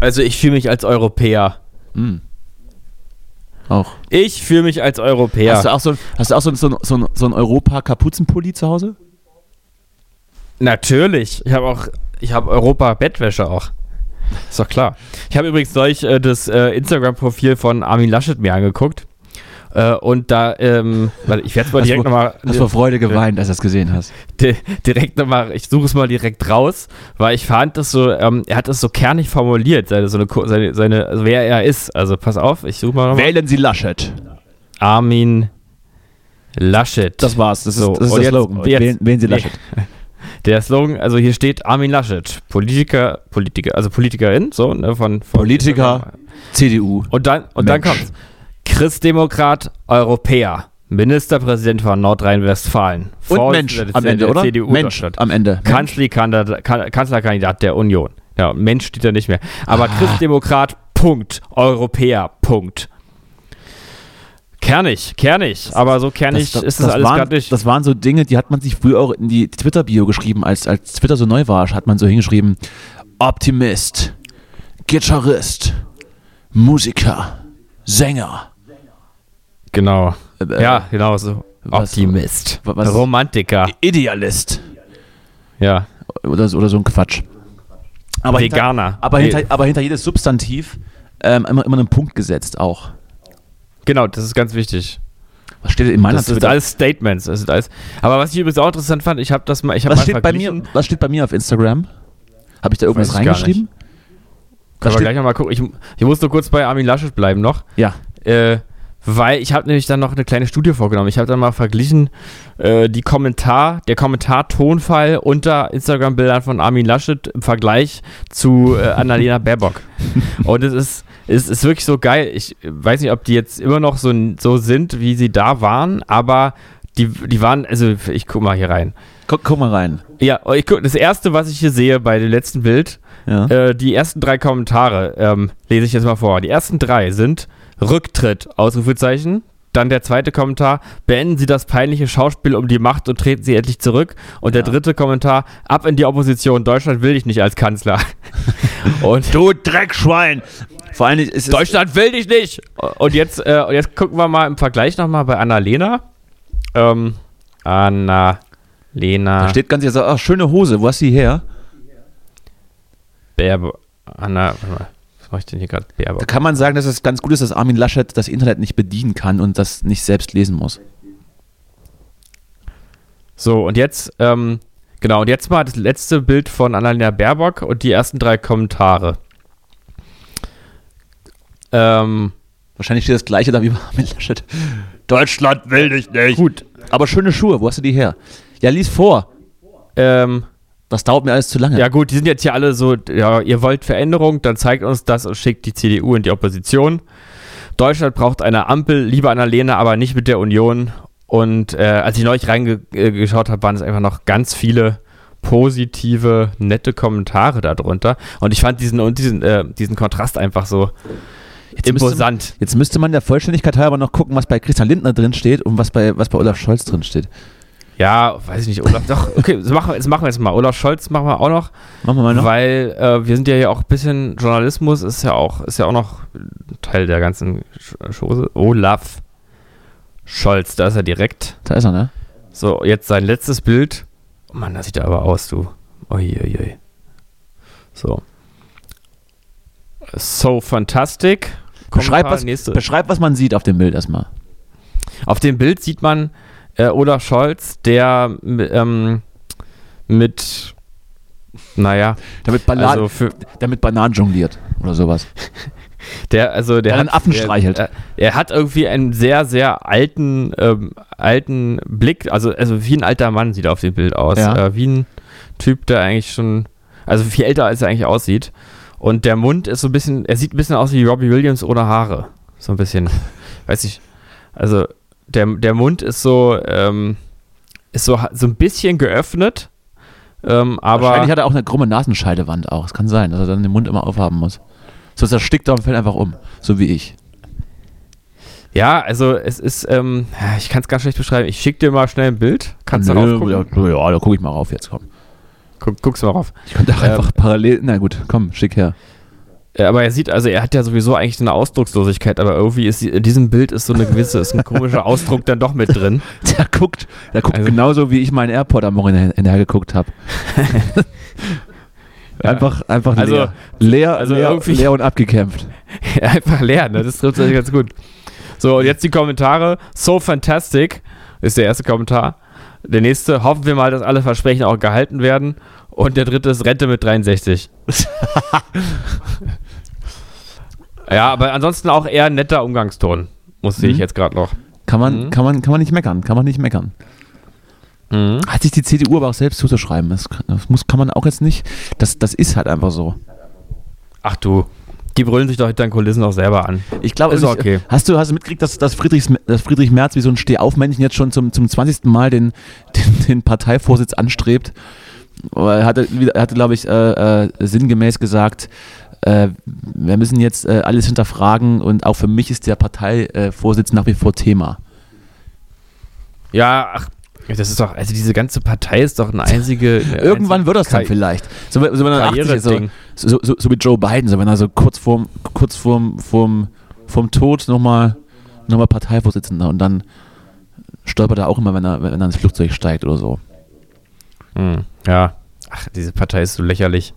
S1: Also ich fühle mich als Europäer.
S2: Hm. Auch.
S1: Ich fühle mich als Europäer.
S2: Hast du auch so, hast du auch so, so, so, so ein Europa-Kapuzenpulli zu Hause?
S1: Natürlich. Ich habe auch, ich habe Europa-Bettwäsche auch. Ist doch klar. Ich habe übrigens neulich äh, das äh, Instagram-Profil von Armin Laschet mir angeguckt. Äh, und da, ähm, ich werde es mal direkt
S2: du-
S1: nochmal.
S2: Hast vor Freude geweint, als du das gesehen hast.
S1: di direkt nochmal, ich suche es mal direkt raus, weil ich fand das so, ähm, er hat das so kernig formuliert, seine, so eine, seine, seine, also wer er ist. Also pass auf, ich suche mal nochmal.
S2: Wählen Sie Laschet.
S1: Armin Laschet.
S2: Das war's. Das ist,
S1: So,
S2: das ist der
S1: jetzt-
S2: Slogan.
S1: jetzt-
S2: wählen, wählen Sie
S1: nee.
S2: Laschet.
S1: Der Slogan, also hier steht Armin Laschet, Politiker, Politiker, also Politikerin, so, ne, von, von
S2: Politiker, CDU.
S1: Und dann, und dann
S2: Mensch.
S1: kommt's. Christdemokrat, Europäer, Ministerpräsident von Nordrhein-Westfalen.
S2: Und Mensch am
S1: der
S2: Ende, oder?
S1: CDU
S2: Mensch am Ende.
S1: Kanzlerkandidat, Kan- Kanzlerkandidat der Union. Ja, Mensch steht da nicht mehr. Aber
S2: Ah.
S1: Christdemokrat, Punkt. Europäer, Punkt. Kernig, kernig. aber so kernig ist das, alles
S2: waren,
S1: gerade nicht.
S2: Das waren so Dinge, die hat man sich früher auch in die Twitter-Bio geschrieben, als, als Twitter so neu war, hat man so hingeschrieben, Optimist, Gitarrist, Musiker, Sänger.
S1: Genau.
S2: Äh,
S1: ja, genau so.
S2: was-
S1: Optimist.
S2: was-
S1: Romantiker.
S2: Idealist.
S1: Ja.
S2: Oder, so- oder so ein Quatsch. Aber
S1: Veganer.
S2: Hinter, aber,
S1: Nee.
S2: hinter, aber hinter jedes Substantiv ähm, immer, immer einen Punkt gesetzt auch.
S1: Genau, das ist ganz wichtig.
S2: Was steht in meiner
S1: Das sind alles Statements. Das sind alles. Aber was ich übrigens auch interessant fand, ich habe das mal, ich habe
S2: was,
S1: mal
S2: steht bei mir, was steht bei mir auf Instagram? Habe ich da irgendwas
S1: Weiß
S2: reingeschrieben?
S1: Können
S2: Was
S1: wir gleich nochmal gucken. Ich, ich muss nur kurz bei Armin Laschet bleiben noch.
S2: Ja.
S1: Äh, weil ich habe nämlich dann noch eine kleine Studie vorgenommen. Ich habe dann mal verglichen äh, die Kommentar, der Kommentar-Tonfall unter Instagram-Bildern von Armin Laschet im Vergleich zu äh, Annalena Baerbock. Und es ist, es ist wirklich so geil. Ich weiß nicht, ob die jetzt immer noch so, so sind, wie sie da waren, aber die, die waren, also ich guck mal hier rein.
S2: Guck, guck mal rein.
S1: Ja, ich guck, das erste, was ich hier sehe bei dem letzten Bild,
S2: Ja.
S1: äh, die ersten drei Kommentare ähm, lese ich jetzt mal vor. Die ersten drei sind Rücktritt, Ausrufezeichen. Dann der zweite Kommentar, beenden Sie das peinliche Schauspiel um die Macht und treten Sie endlich zurück. Und der dritte Kommentar, ab in die Opposition, Deutschland will dich nicht als Kanzler. und
S2: Du Dreckschwein! Vor allem ist.
S1: Deutschland will dich nicht! Und jetzt, äh, und jetzt gucken wir mal im Vergleich nochmal bei Anna-Lena. Ähm, Anna-Lena
S2: Da steht ganz so, ach, schöne Hose, wo hast du die her?
S1: Baerbock. Anna, warte mal, was mache ich denn hier gerade?
S2: Da kann man sagen, dass es ganz gut ist, dass Armin Laschet das Internet nicht bedienen kann und das nicht selbst lesen muss.
S1: So, und jetzt, ähm, genau, und jetzt mal das letzte Bild von Annalena Baerbock und die ersten drei Kommentare. Ähm,
S2: Wahrscheinlich steht das gleiche da wie bei Armin Laschet. Deutschland will dich nicht.
S1: gut.
S2: Aber schöne Schuhe, wo hast du die her? Ja, lies vor.
S1: Ähm,
S2: Das dauert mir alles zu lange.
S1: ja, gut, die sind jetzt hier alle so, ja, ihr wollt Veränderung, dann zeigt uns das und schickt die CDU in die Opposition. Deutschland braucht eine Ampel, lieber Annalena, aber nicht mit der Union. Und äh, als ich neulich reingeschaut habe, waren es einfach noch ganz viele positive, nette Kommentare darunter. Und ich fand diesen, und diesen, äh, diesen Kontrast einfach so
S2: Jetzt müsste,
S1: imposant.
S2: jetzt müsste man der Vollständigkeit halber noch gucken, was bei Christian Lindner drin steht und was bei, was bei Olaf Scholz drin steht.
S1: Ja, weiß ich nicht. Olaf, doch, okay, das machen, wir- das machen wir jetzt mal. Olaf Scholz machen wir auch noch,
S2: Machen wir mal noch.
S1: weil äh, wir sind ja hier auch ein bisschen, Journalismus ist ja auch, ist ja auch noch Teil der ganzen Sch- Chose. Olaf Scholz, da ist er direkt.
S2: Da ist er, ne?
S1: So, jetzt sein letztes Bild. Oh Mann, das sieht er aber aus, du. Uiuiui. So. So fantastic.
S2: Beschreib
S1: Kommentar,
S2: was,
S1: nächste.
S2: beschreib, was man sieht auf dem Bild erstmal.
S1: Auf dem Bild sieht man äh, Olaf Scholz, der ähm, mit, naja,
S2: Damit, Bananen,
S1: also für,
S2: damit Bananen jongliert oder sowas.
S1: der, also der
S2: einen
S1: hat,
S2: Affen
S1: der,
S2: streichelt.
S1: Er, er hat irgendwie einen sehr, sehr alten, ähm, alten Blick, also, also wie ein alter Mann sieht er auf dem Bild aus.
S2: Ja.
S1: Äh, wie ein Typ, der eigentlich schon, also viel älter als er eigentlich aussieht. Und der Mund ist so ein bisschen, er sieht ein bisschen aus wie Robbie Williams ohne Haare. So ein bisschen, weiß ich, also der, der Mund ist so, ähm, ist so, so ein bisschen geöffnet. Ähm, aber
S2: Wahrscheinlich hat er auch eine krumme Nasenscheidewand auch. Es kann sein, dass er dann den Mund immer aufhaben muss. Sonst erstickt er und fällt einfach um. So wie ich.
S1: Ja, also es ist, ähm, ich kann es ganz schlecht beschreiben. Ich schicke dir mal schnell ein Bild. Kannst du
S2: Nö,
S1: drauf gucken?
S2: ja, ja, da gucke ich mal rauf jetzt, komm.
S1: Guck, guckst du mal rauf.
S2: Ich könnte auch
S1: Ähm,
S2: einfach parallel. Na gut, komm, schick her.
S1: Ja, aber er sieht, also er hat ja sowieso eigentlich so eine Ausdruckslosigkeit, aber irgendwie ist in diesem Bild ist so eine gewisse, ist ein komischer Ausdruck dann doch mit drin.
S2: Der guckt, der guckt
S1: Also-
S2: genauso, wie ich meinen AirPod am Wochenende hinterher geguckt habe. Einfach, einfach
S1: Also-
S2: leer. Leer,
S1: also
S2: leer,
S1: irgendwie-
S2: leer und abgekämpft.
S1: Einfach leer, ne? Das trifft sich ganz gut. So, und jetzt die Kommentare. So fantastic ist der erste Kommentar. Der nächste, hoffen wir mal, dass alle Versprechen auch gehalten werden. Und der dritte ist Rente mit 63. ja, aber ansonsten auch eher ein netter Umgangston. Muss sehe ich
S2: Mhm.
S1: jetzt gerade noch.
S2: Kann man,
S1: Mhm.
S2: kann, man, kann man nicht meckern, kann man nicht meckern.
S1: Mhm.
S2: Hat sich die CDU aber auch selbst zuzuschreiben. Das, kann- das muss, kann man auch jetzt nicht. Das, das ist halt einfach so.
S1: Ach du, die brüllen sich doch hinter den Kulissen auch selber an.
S2: Ich glaube,
S1: Ist
S2: ich-
S1: okay.
S2: hast du, hast du mitgekriegt, dass, dass, Friedrichs, dass Friedrich Merz wie so ein Stehaufmännchen jetzt schon zum, zum 20. Mal den, den, den Parteivorsitz anstrebt? Er hatte, er hatte glaube ich, äh, äh, sinngemäß gesagt, äh, wir müssen jetzt äh, alles hinterfragen und auch für mich ist der Parteivorsitz nach wie vor Thema.
S1: Ja, ach, das ist doch, also diese ganze Partei ist doch eine einzige.
S2: Irgendwann wird das dann vielleicht. So, so wenn er 80 ist, so, so, so, so wie Joe Biden, so wenn er so kurz vorm, kurz vorm, vorm, vorm Tod nochmal noch mal Parteivorsitzender und dann stolpert er auch immer, wenn er, wenn er ins Flugzeug steigt oder so.
S1: Hm, ja. Ach, diese Partei ist so lächerlich.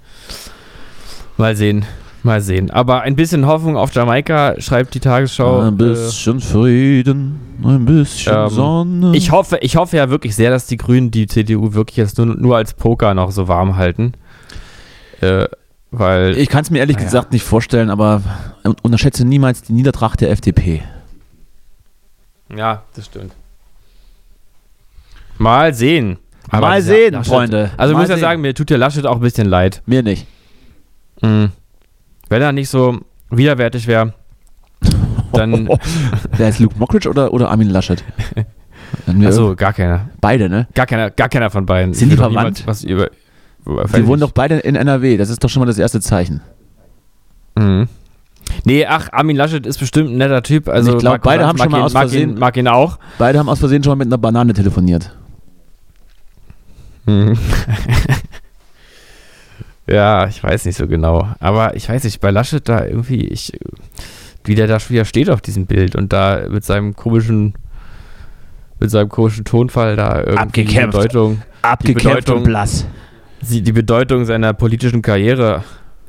S1: Mal sehen. Mal sehen. Aber ein bisschen Hoffnung auf Jamaika, schreibt die Tagesschau.
S2: ein bisschen Frieden, ein bisschen
S1: ähm,
S2: Sonne.
S1: Äh, ich, hoffe, ich hoffe ja wirklich sehr, dass die Grünen die CDU wirklich jetzt nur, nur als Poker noch so warm halten. Äh, weil.
S2: ich kann es mir ehrlich
S1: Naja.
S2: gesagt nicht vorstellen, aber unterschätze niemals die Niedertracht der FDP.
S1: Ja, das stimmt. Mal sehen.
S2: Mal
S1: dieser
S2: sehen,
S1: Laschet-
S2: Freunde.
S1: Also ich
S2: Mal
S1: muss ja sagen, mir tut der Laschet auch ein bisschen leid.
S2: Mir nicht.
S1: Mhm. Wenn er nicht so widerwärtig wäre, dann.
S2: Wer ist Luke Mockridge oder, oder Armin Laschet?
S1: Also gar keiner.
S2: Beide, ne?
S1: Gar keiner, gar keiner von beiden.
S2: Sind die verwandt?
S1: Was über,
S2: Die wohnen doch beide in NRW. Das ist doch schon mal das erste Zeichen.
S1: Mhm. Nee, ach, Armin Laschet ist bestimmt ein netter Typ. Also
S2: Ich glaub,
S1: Markus
S2: beide haben schon
S1: mag
S2: mal
S1: ihn,
S2: aus
S1: mag
S2: Versehen-
S1: Ihn, mag ihn auch.
S2: Beide haben aus Versehen schon mal mit einer Banane telefoniert.
S1: Ja, ich weiß nicht so genau. Aber ich weiß nicht, bei Laschet da irgendwie, ich, wie der da schon wieder steht auf diesem Bild und da mit seinem komischen, mit seinem komischen Tonfall da irgendwie die
S2: Abgekämpft.
S1: Bedeutung,
S2: Abgekämpft
S1: Bedeutung-
S2: und blass.
S1: die Bedeutung seiner politischen Karriere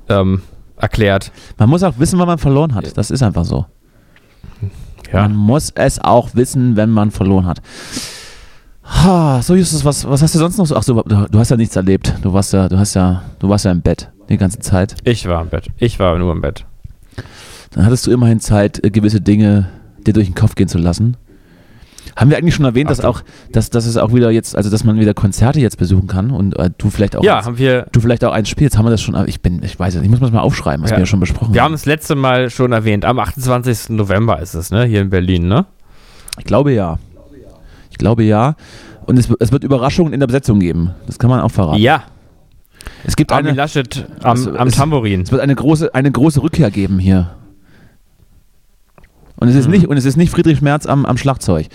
S1: ähm, erklärt.
S2: Man muss auch wissen, wann man verloren hat. Das ist einfach so.
S1: Ja.
S2: Man muss es auch wissen, wenn man verloren hat. Ha, so Justus, was, was hast du sonst noch so? Ach so, du, hast ja nichts erlebt. Du warst ja, du hast ja, du warst ja im Bett die ganze Zeit.
S1: Ich war im Bett. Ich war nur im Bett.
S2: Dann hattest du immerhin Zeit, äh, gewisse Dinge dir durch den Kopf gehen zu lassen. Haben wir eigentlich schon erwähnt, dass auch, dass, dass es auch wieder jetzt, also dass man wieder Konzerte jetzt besuchen kann und äh, du vielleicht auch
S1: Ja,
S2: eins,
S1: haben wir.
S2: du vielleicht auch eins spielst. Haben wir das schon? Ich bin, ich weiß es, nicht. ich muss das mal aufschreiben, was
S1: Ja.
S2: wir ja schon besprochen
S1: Wir haben das letzte Mal schon erwähnt. Am 28. November ist es, ne? Hier in Berlin, ne?
S2: Ich glaube ja. Ich glaube ja. Und es, es wird Überraschungen in der Besetzung geben. Das kann man auch verraten.
S1: Ja.
S2: Es gibt
S1: Armin
S2: eine,
S1: Laschet am,
S2: Es-
S1: am
S2: es-
S1: Tambourin.
S2: es wird eine große, eine große Rückkehr geben hier. Und es ist
S1: Mhm.
S2: nicht, und es ist nicht Friedrich Merz am, am Schlagzeug.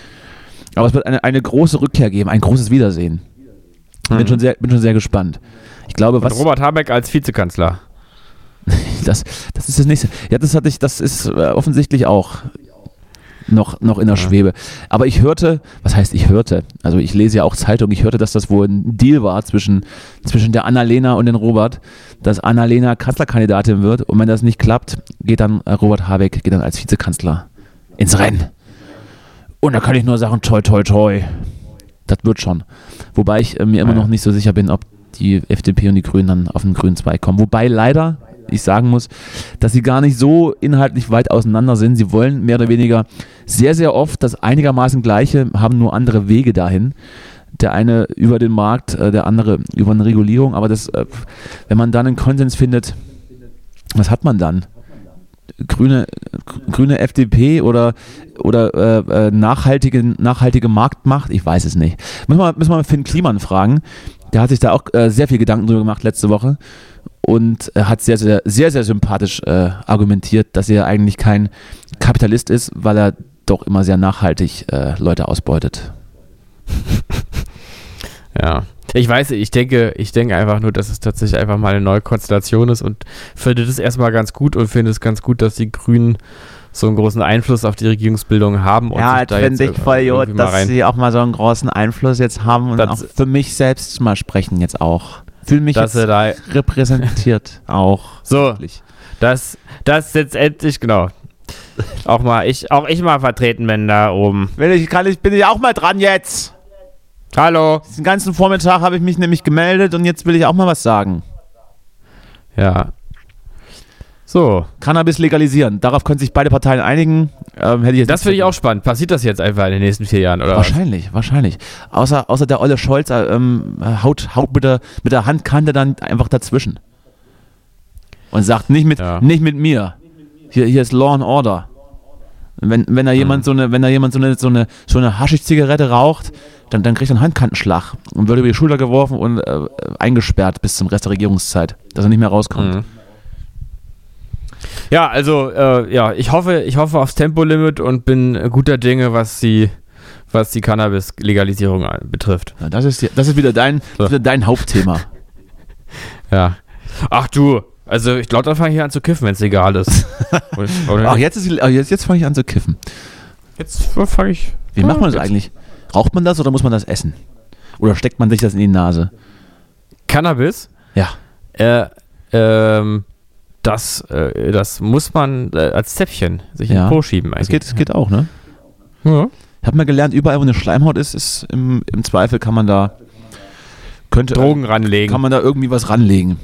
S2: Aber es wird eine, eine große Rückkehr geben, ein großes Wiedersehen. Bin,
S1: Mhm.
S2: schon sehr, bin schon sehr gespannt. Ich glaube,
S1: Und
S2: was.
S1: Robert Habeck als Vizekanzler.
S2: Das, das ist das nächste. Ja, das hatte ich, das ist äh, offensichtlich auch noch, noch in der
S1: Ja.
S2: Schwebe. Aber ich hörte, was heißt ich hörte? Also ich lese ja auch Zeitung, ich hörte, dass das wohl ein Deal war zwischen, zwischen der Annalena und den Robert, dass Annalena Kanzlerkandidatin wird und wenn das nicht klappt, geht dann Robert Habeck, geht dann als Vizekanzler ins Rennen. Und da kann ich nur sagen, toi, toi, toi. Das wird schon. Wobei ich äh, mir immer
S1: Ja.
S2: noch nicht so sicher bin, ob die FDP und die Grünen dann auf den grünen Zweig kommen. Wobei leider ich sagen muss, dass sie gar nicht so inhaltlich weit auseinander sind. Sie wollen mehr oder weniger sehr, sehr oft das einigermaßen gleiche, haben nur andere Wege dahin. Der eine über den Markt, äh, der andere über eine Regulierung. Aber das, äh, wenn man dann einen Konsens findet, was hat man dann? Grüne, grüne FDP oder, oder äh, äh, nachhaltige, nachhaltige Marktmacht? Ich weiß es nicht. Müssen wir, müssen wir Finn Kliman fragen. Der hat sich da auch äh, sehr viel Gedanken drüber gemacht letzte Woche und äh, hat sehr, sehr, sehr, sehr sympathisch äh, argumentiert, dass er eigentlich kein Kapitalist ist, weil er doch immer sehr nachhaltig äh, Leute ausbeutet.
S1: Ja. Ich weiß, ich denke, ich denke einfach nur, dass es tatsächlich einfach mal eine neue Konstellation ist und finde das erstmal ganz gut und finde es ganz gut, dass die Grünen so einen großen Einfluss auf die Regierungsbildung haben. Und
S2: ja, das
S1: da
S2: finde
S1: jetzt
S2: ich voll gut, dass sie auch mal so einen großen Einfluss jetzt haben und
S1: Das-
S2: auch für mich selbst mal sprechen jetzt auch. Fühle mich
S1: dass
S2: jetzt
S1: da
S2: repräsentiert auch.
S1: so, das jetzt endlich genau auch mal ich auch ich mal vertreten bin da oben.
S2: Will ich, kann ich, bin ich auch mal dran jetzt.
S1: Hallo.
S2: Den ganzen Vormittag habe ich mich nämlich gemeldet und jetzt will ich auch mal was sagen.
S1: Ja. So,
S2: Cannabis legalisieren. Darauf können sich beide Parteien einigen. Ähm, hätte ich jetzt
S1: das finde ich auch spannend. Passiert das jetzt einfach in den nächsten vier Jahren oder? was?
S2: Wahrscheinlich, wahrscheinlich. Außer, außer der Olle Scholz äh, ähm, haut, haut mit, der, mit der Handkante dann einfach dazwischen. Und sagt, nicht mit,
S1: Ja.
S2: nicht mit mir. Hier, hier ist Law and Order. Wenn, wenn da jemand so eine, wenn da jemand so eine, so eine, so eine Haschisch-Zigarette raucht, dann, dann kriegt er einen Handkantenschlag und wird über die Schulter geworfen und äh, eingesperrt bis zum Rest der Regierungszeit, dass er nicht mehr rauskommt.
S1: Mhm. Ja, also äh, ja, ich hoffe, ich hoffe aufs Tempolimit und bin guter Dinge, was die, was die Cannabis-Legalisierung an- betrifft.
S2: Ja, das, ist, das ist wieder dein,
S1: So.
S2: wieder dein Hauptthema.
S1: Ja. Ach du, also ich glaube, dann fange ich an zu kiffen, wenn es legal ist.
S2: Ach, jetzt, ist, ach, jetzt, jetzt fange ich an zu kiffen.
S1: jetzt fange ich.
S2: Wie macht man das eigentlich? Raucht man das oder muss man das essen? Oder steckt man sich das in die Nase?
S1: Cannabis?
S2: Ja.
S1: Äh, ähm, das, äh, das muss man äh, als Zäpfchen sich in
S2: Ja.
S1: den Po schieben.
S2: Das geht, das geht auch, ne?
S1: Ja.
S2: Ich habe mal gelernt, überall, wo eine Schleimhaut ist, ist im, im Zweifel kann man da könnte
S1: Drogen ranlegen.
S2: kann man da irgendwie was ranlegen.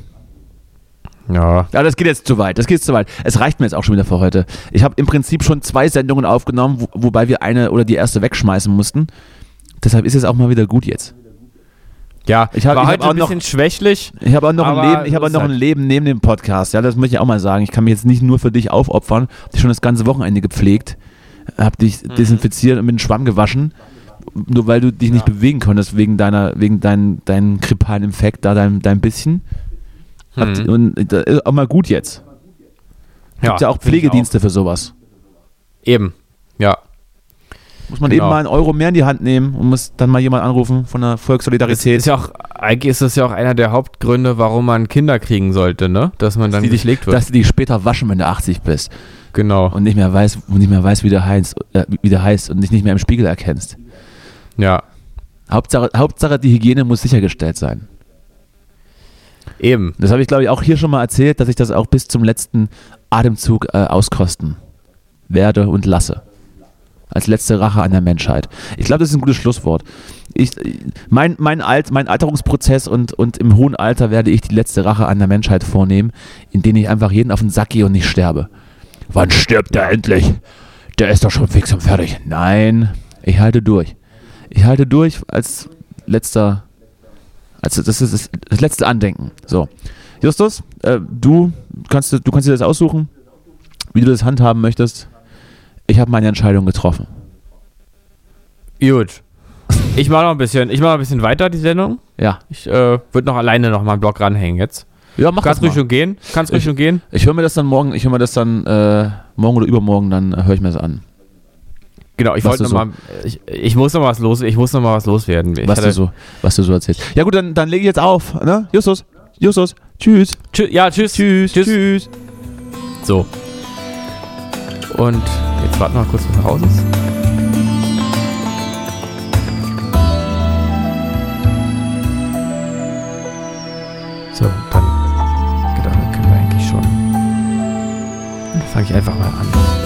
S1: Ja.
S2: Ja, das geht jetzt zu weit. Das geht jetzt zu weit. Es reicht mir jetzt auch schon wieder für heute. Ich habe im Prinzip schon zwei Sendungen aufgenommen, wo, wobei wir eine oder die erste wegschmeißen mussten. Deshalb ist es auch mal wieder gut jetzt.
S1: Ja,
S2: Ich hab-
S1: war
S2: ich hab
S1: heute
S2: auch
S1: ein
S2: noch-
S1: bisschen schwächlich.
S2: Ich habe auch noch ein Leben, ich habe auch noch
S1: halt.
S2: ein Leben neben dem Podcast. Ja, das möchte ich auch mal sagen. Ich kann mich jetzt nicht nur für dich aufopfern. Ich habe schon das ganze Wochenende gepflegt, habe dich
S1: Mhm.
S2: desinfiziert und mit dem Schwamm gewaschen, nur weil du dich nicht bewegen konntest wegen deiner, wegen deinen, deinen grippalen Infekt da, dein, dein bisschen. Hab,
S1: Mhm.
S2: Und das ist auch mal gut jetzt. Gibt ja auch
S1: finde ich
S2: Pflegedienste für sowas.
S1: Eben. Ja.
S2: Muss man
S1: Genau.
S2: eben mal einen Euro mehr in die Hand nehmen und muss dann mal jemand anrufen von der Volkssolidarität.
S1: ist ja auch, eigentlich ist das ja auch einer der Hauptgründe, warum man Kinder kriegen sollte, ne? Dass man dann
S2: die dich-
S1: gepflegt wird.
S2: dass du dich später waschen, wenn du 80 bist
S1: genau.
S2: und nicht mehr weiß, und nicht mehr weiß, wie der heißt, äh, wie der heißt und dich nicht mehr im Spiegel erkennst.
S1: Ja.
S2: Hauptsache, Hauptsache die Hygiene muss sichergestellt sein.
S1: Eben.
S2: Das habe ich, glaube ich, auch hier schon mal erzählt, dass ich das auch bis zum letzten Atemzug äh, auskosten werde und lasse. Als letzte Rache an der Menschheit. Ich glaube, das ist ein gutes Schlusswort. Ich, mein, mein, Alt, mein Alterungsprozess und, und im hohen Alter werde ich die letzte Rache an der Menschheit vornehmen, indem ich einfach jeden auf den Sack gehe und nicht sterbe. Wann stirbt der endlich? Der ist doch schon fix und fertig. Nein, ich halte durch. Ich halte durch als letzter, als das ist das, das letzte Andenken. So, Justus, äh, du kannst du kannst dir das aussuchen, wie du das handhaben möchtest. Ich habe meine Entscheidung getroffen.
S1: Gut. Ich mache noch ein bisschen, ich mache ein bisschen weiter die Sendung.
S2: Ja,
S1: Ich äh, würde noch alleine noch mal einen Blog ranhängen jetzt.
S2: ja, mach
S1: Kannst
S2: das
S1: ruhig schon gehen. Kannst ruhig schon gehen.
S2: Ich höre mir das dann morgen, ich höre mir das dann äh, morgen oder übermorgen, dann äh, höre ich mir das an.
S1: Genau, ich wollte
S2: du
S1: noch mal, ich, ich muss noch mal was los, ich muss noch mal was loswerden. Ich
S2: was du so, was du so erzählst. Ja gut, dann, dann lege ich jetzt auf, ne? Justus, Justus, tschüss,
S1: Tschü ja, tschüss.
S2: tschüss,
S1: Tschüss.
S2: tschüss.
S1: So. Und jetzt warten wir mal kurz, bis er raus ist. So, dann, genau, dann können wir eigentlich schon. Dann fange ich einfach mal an.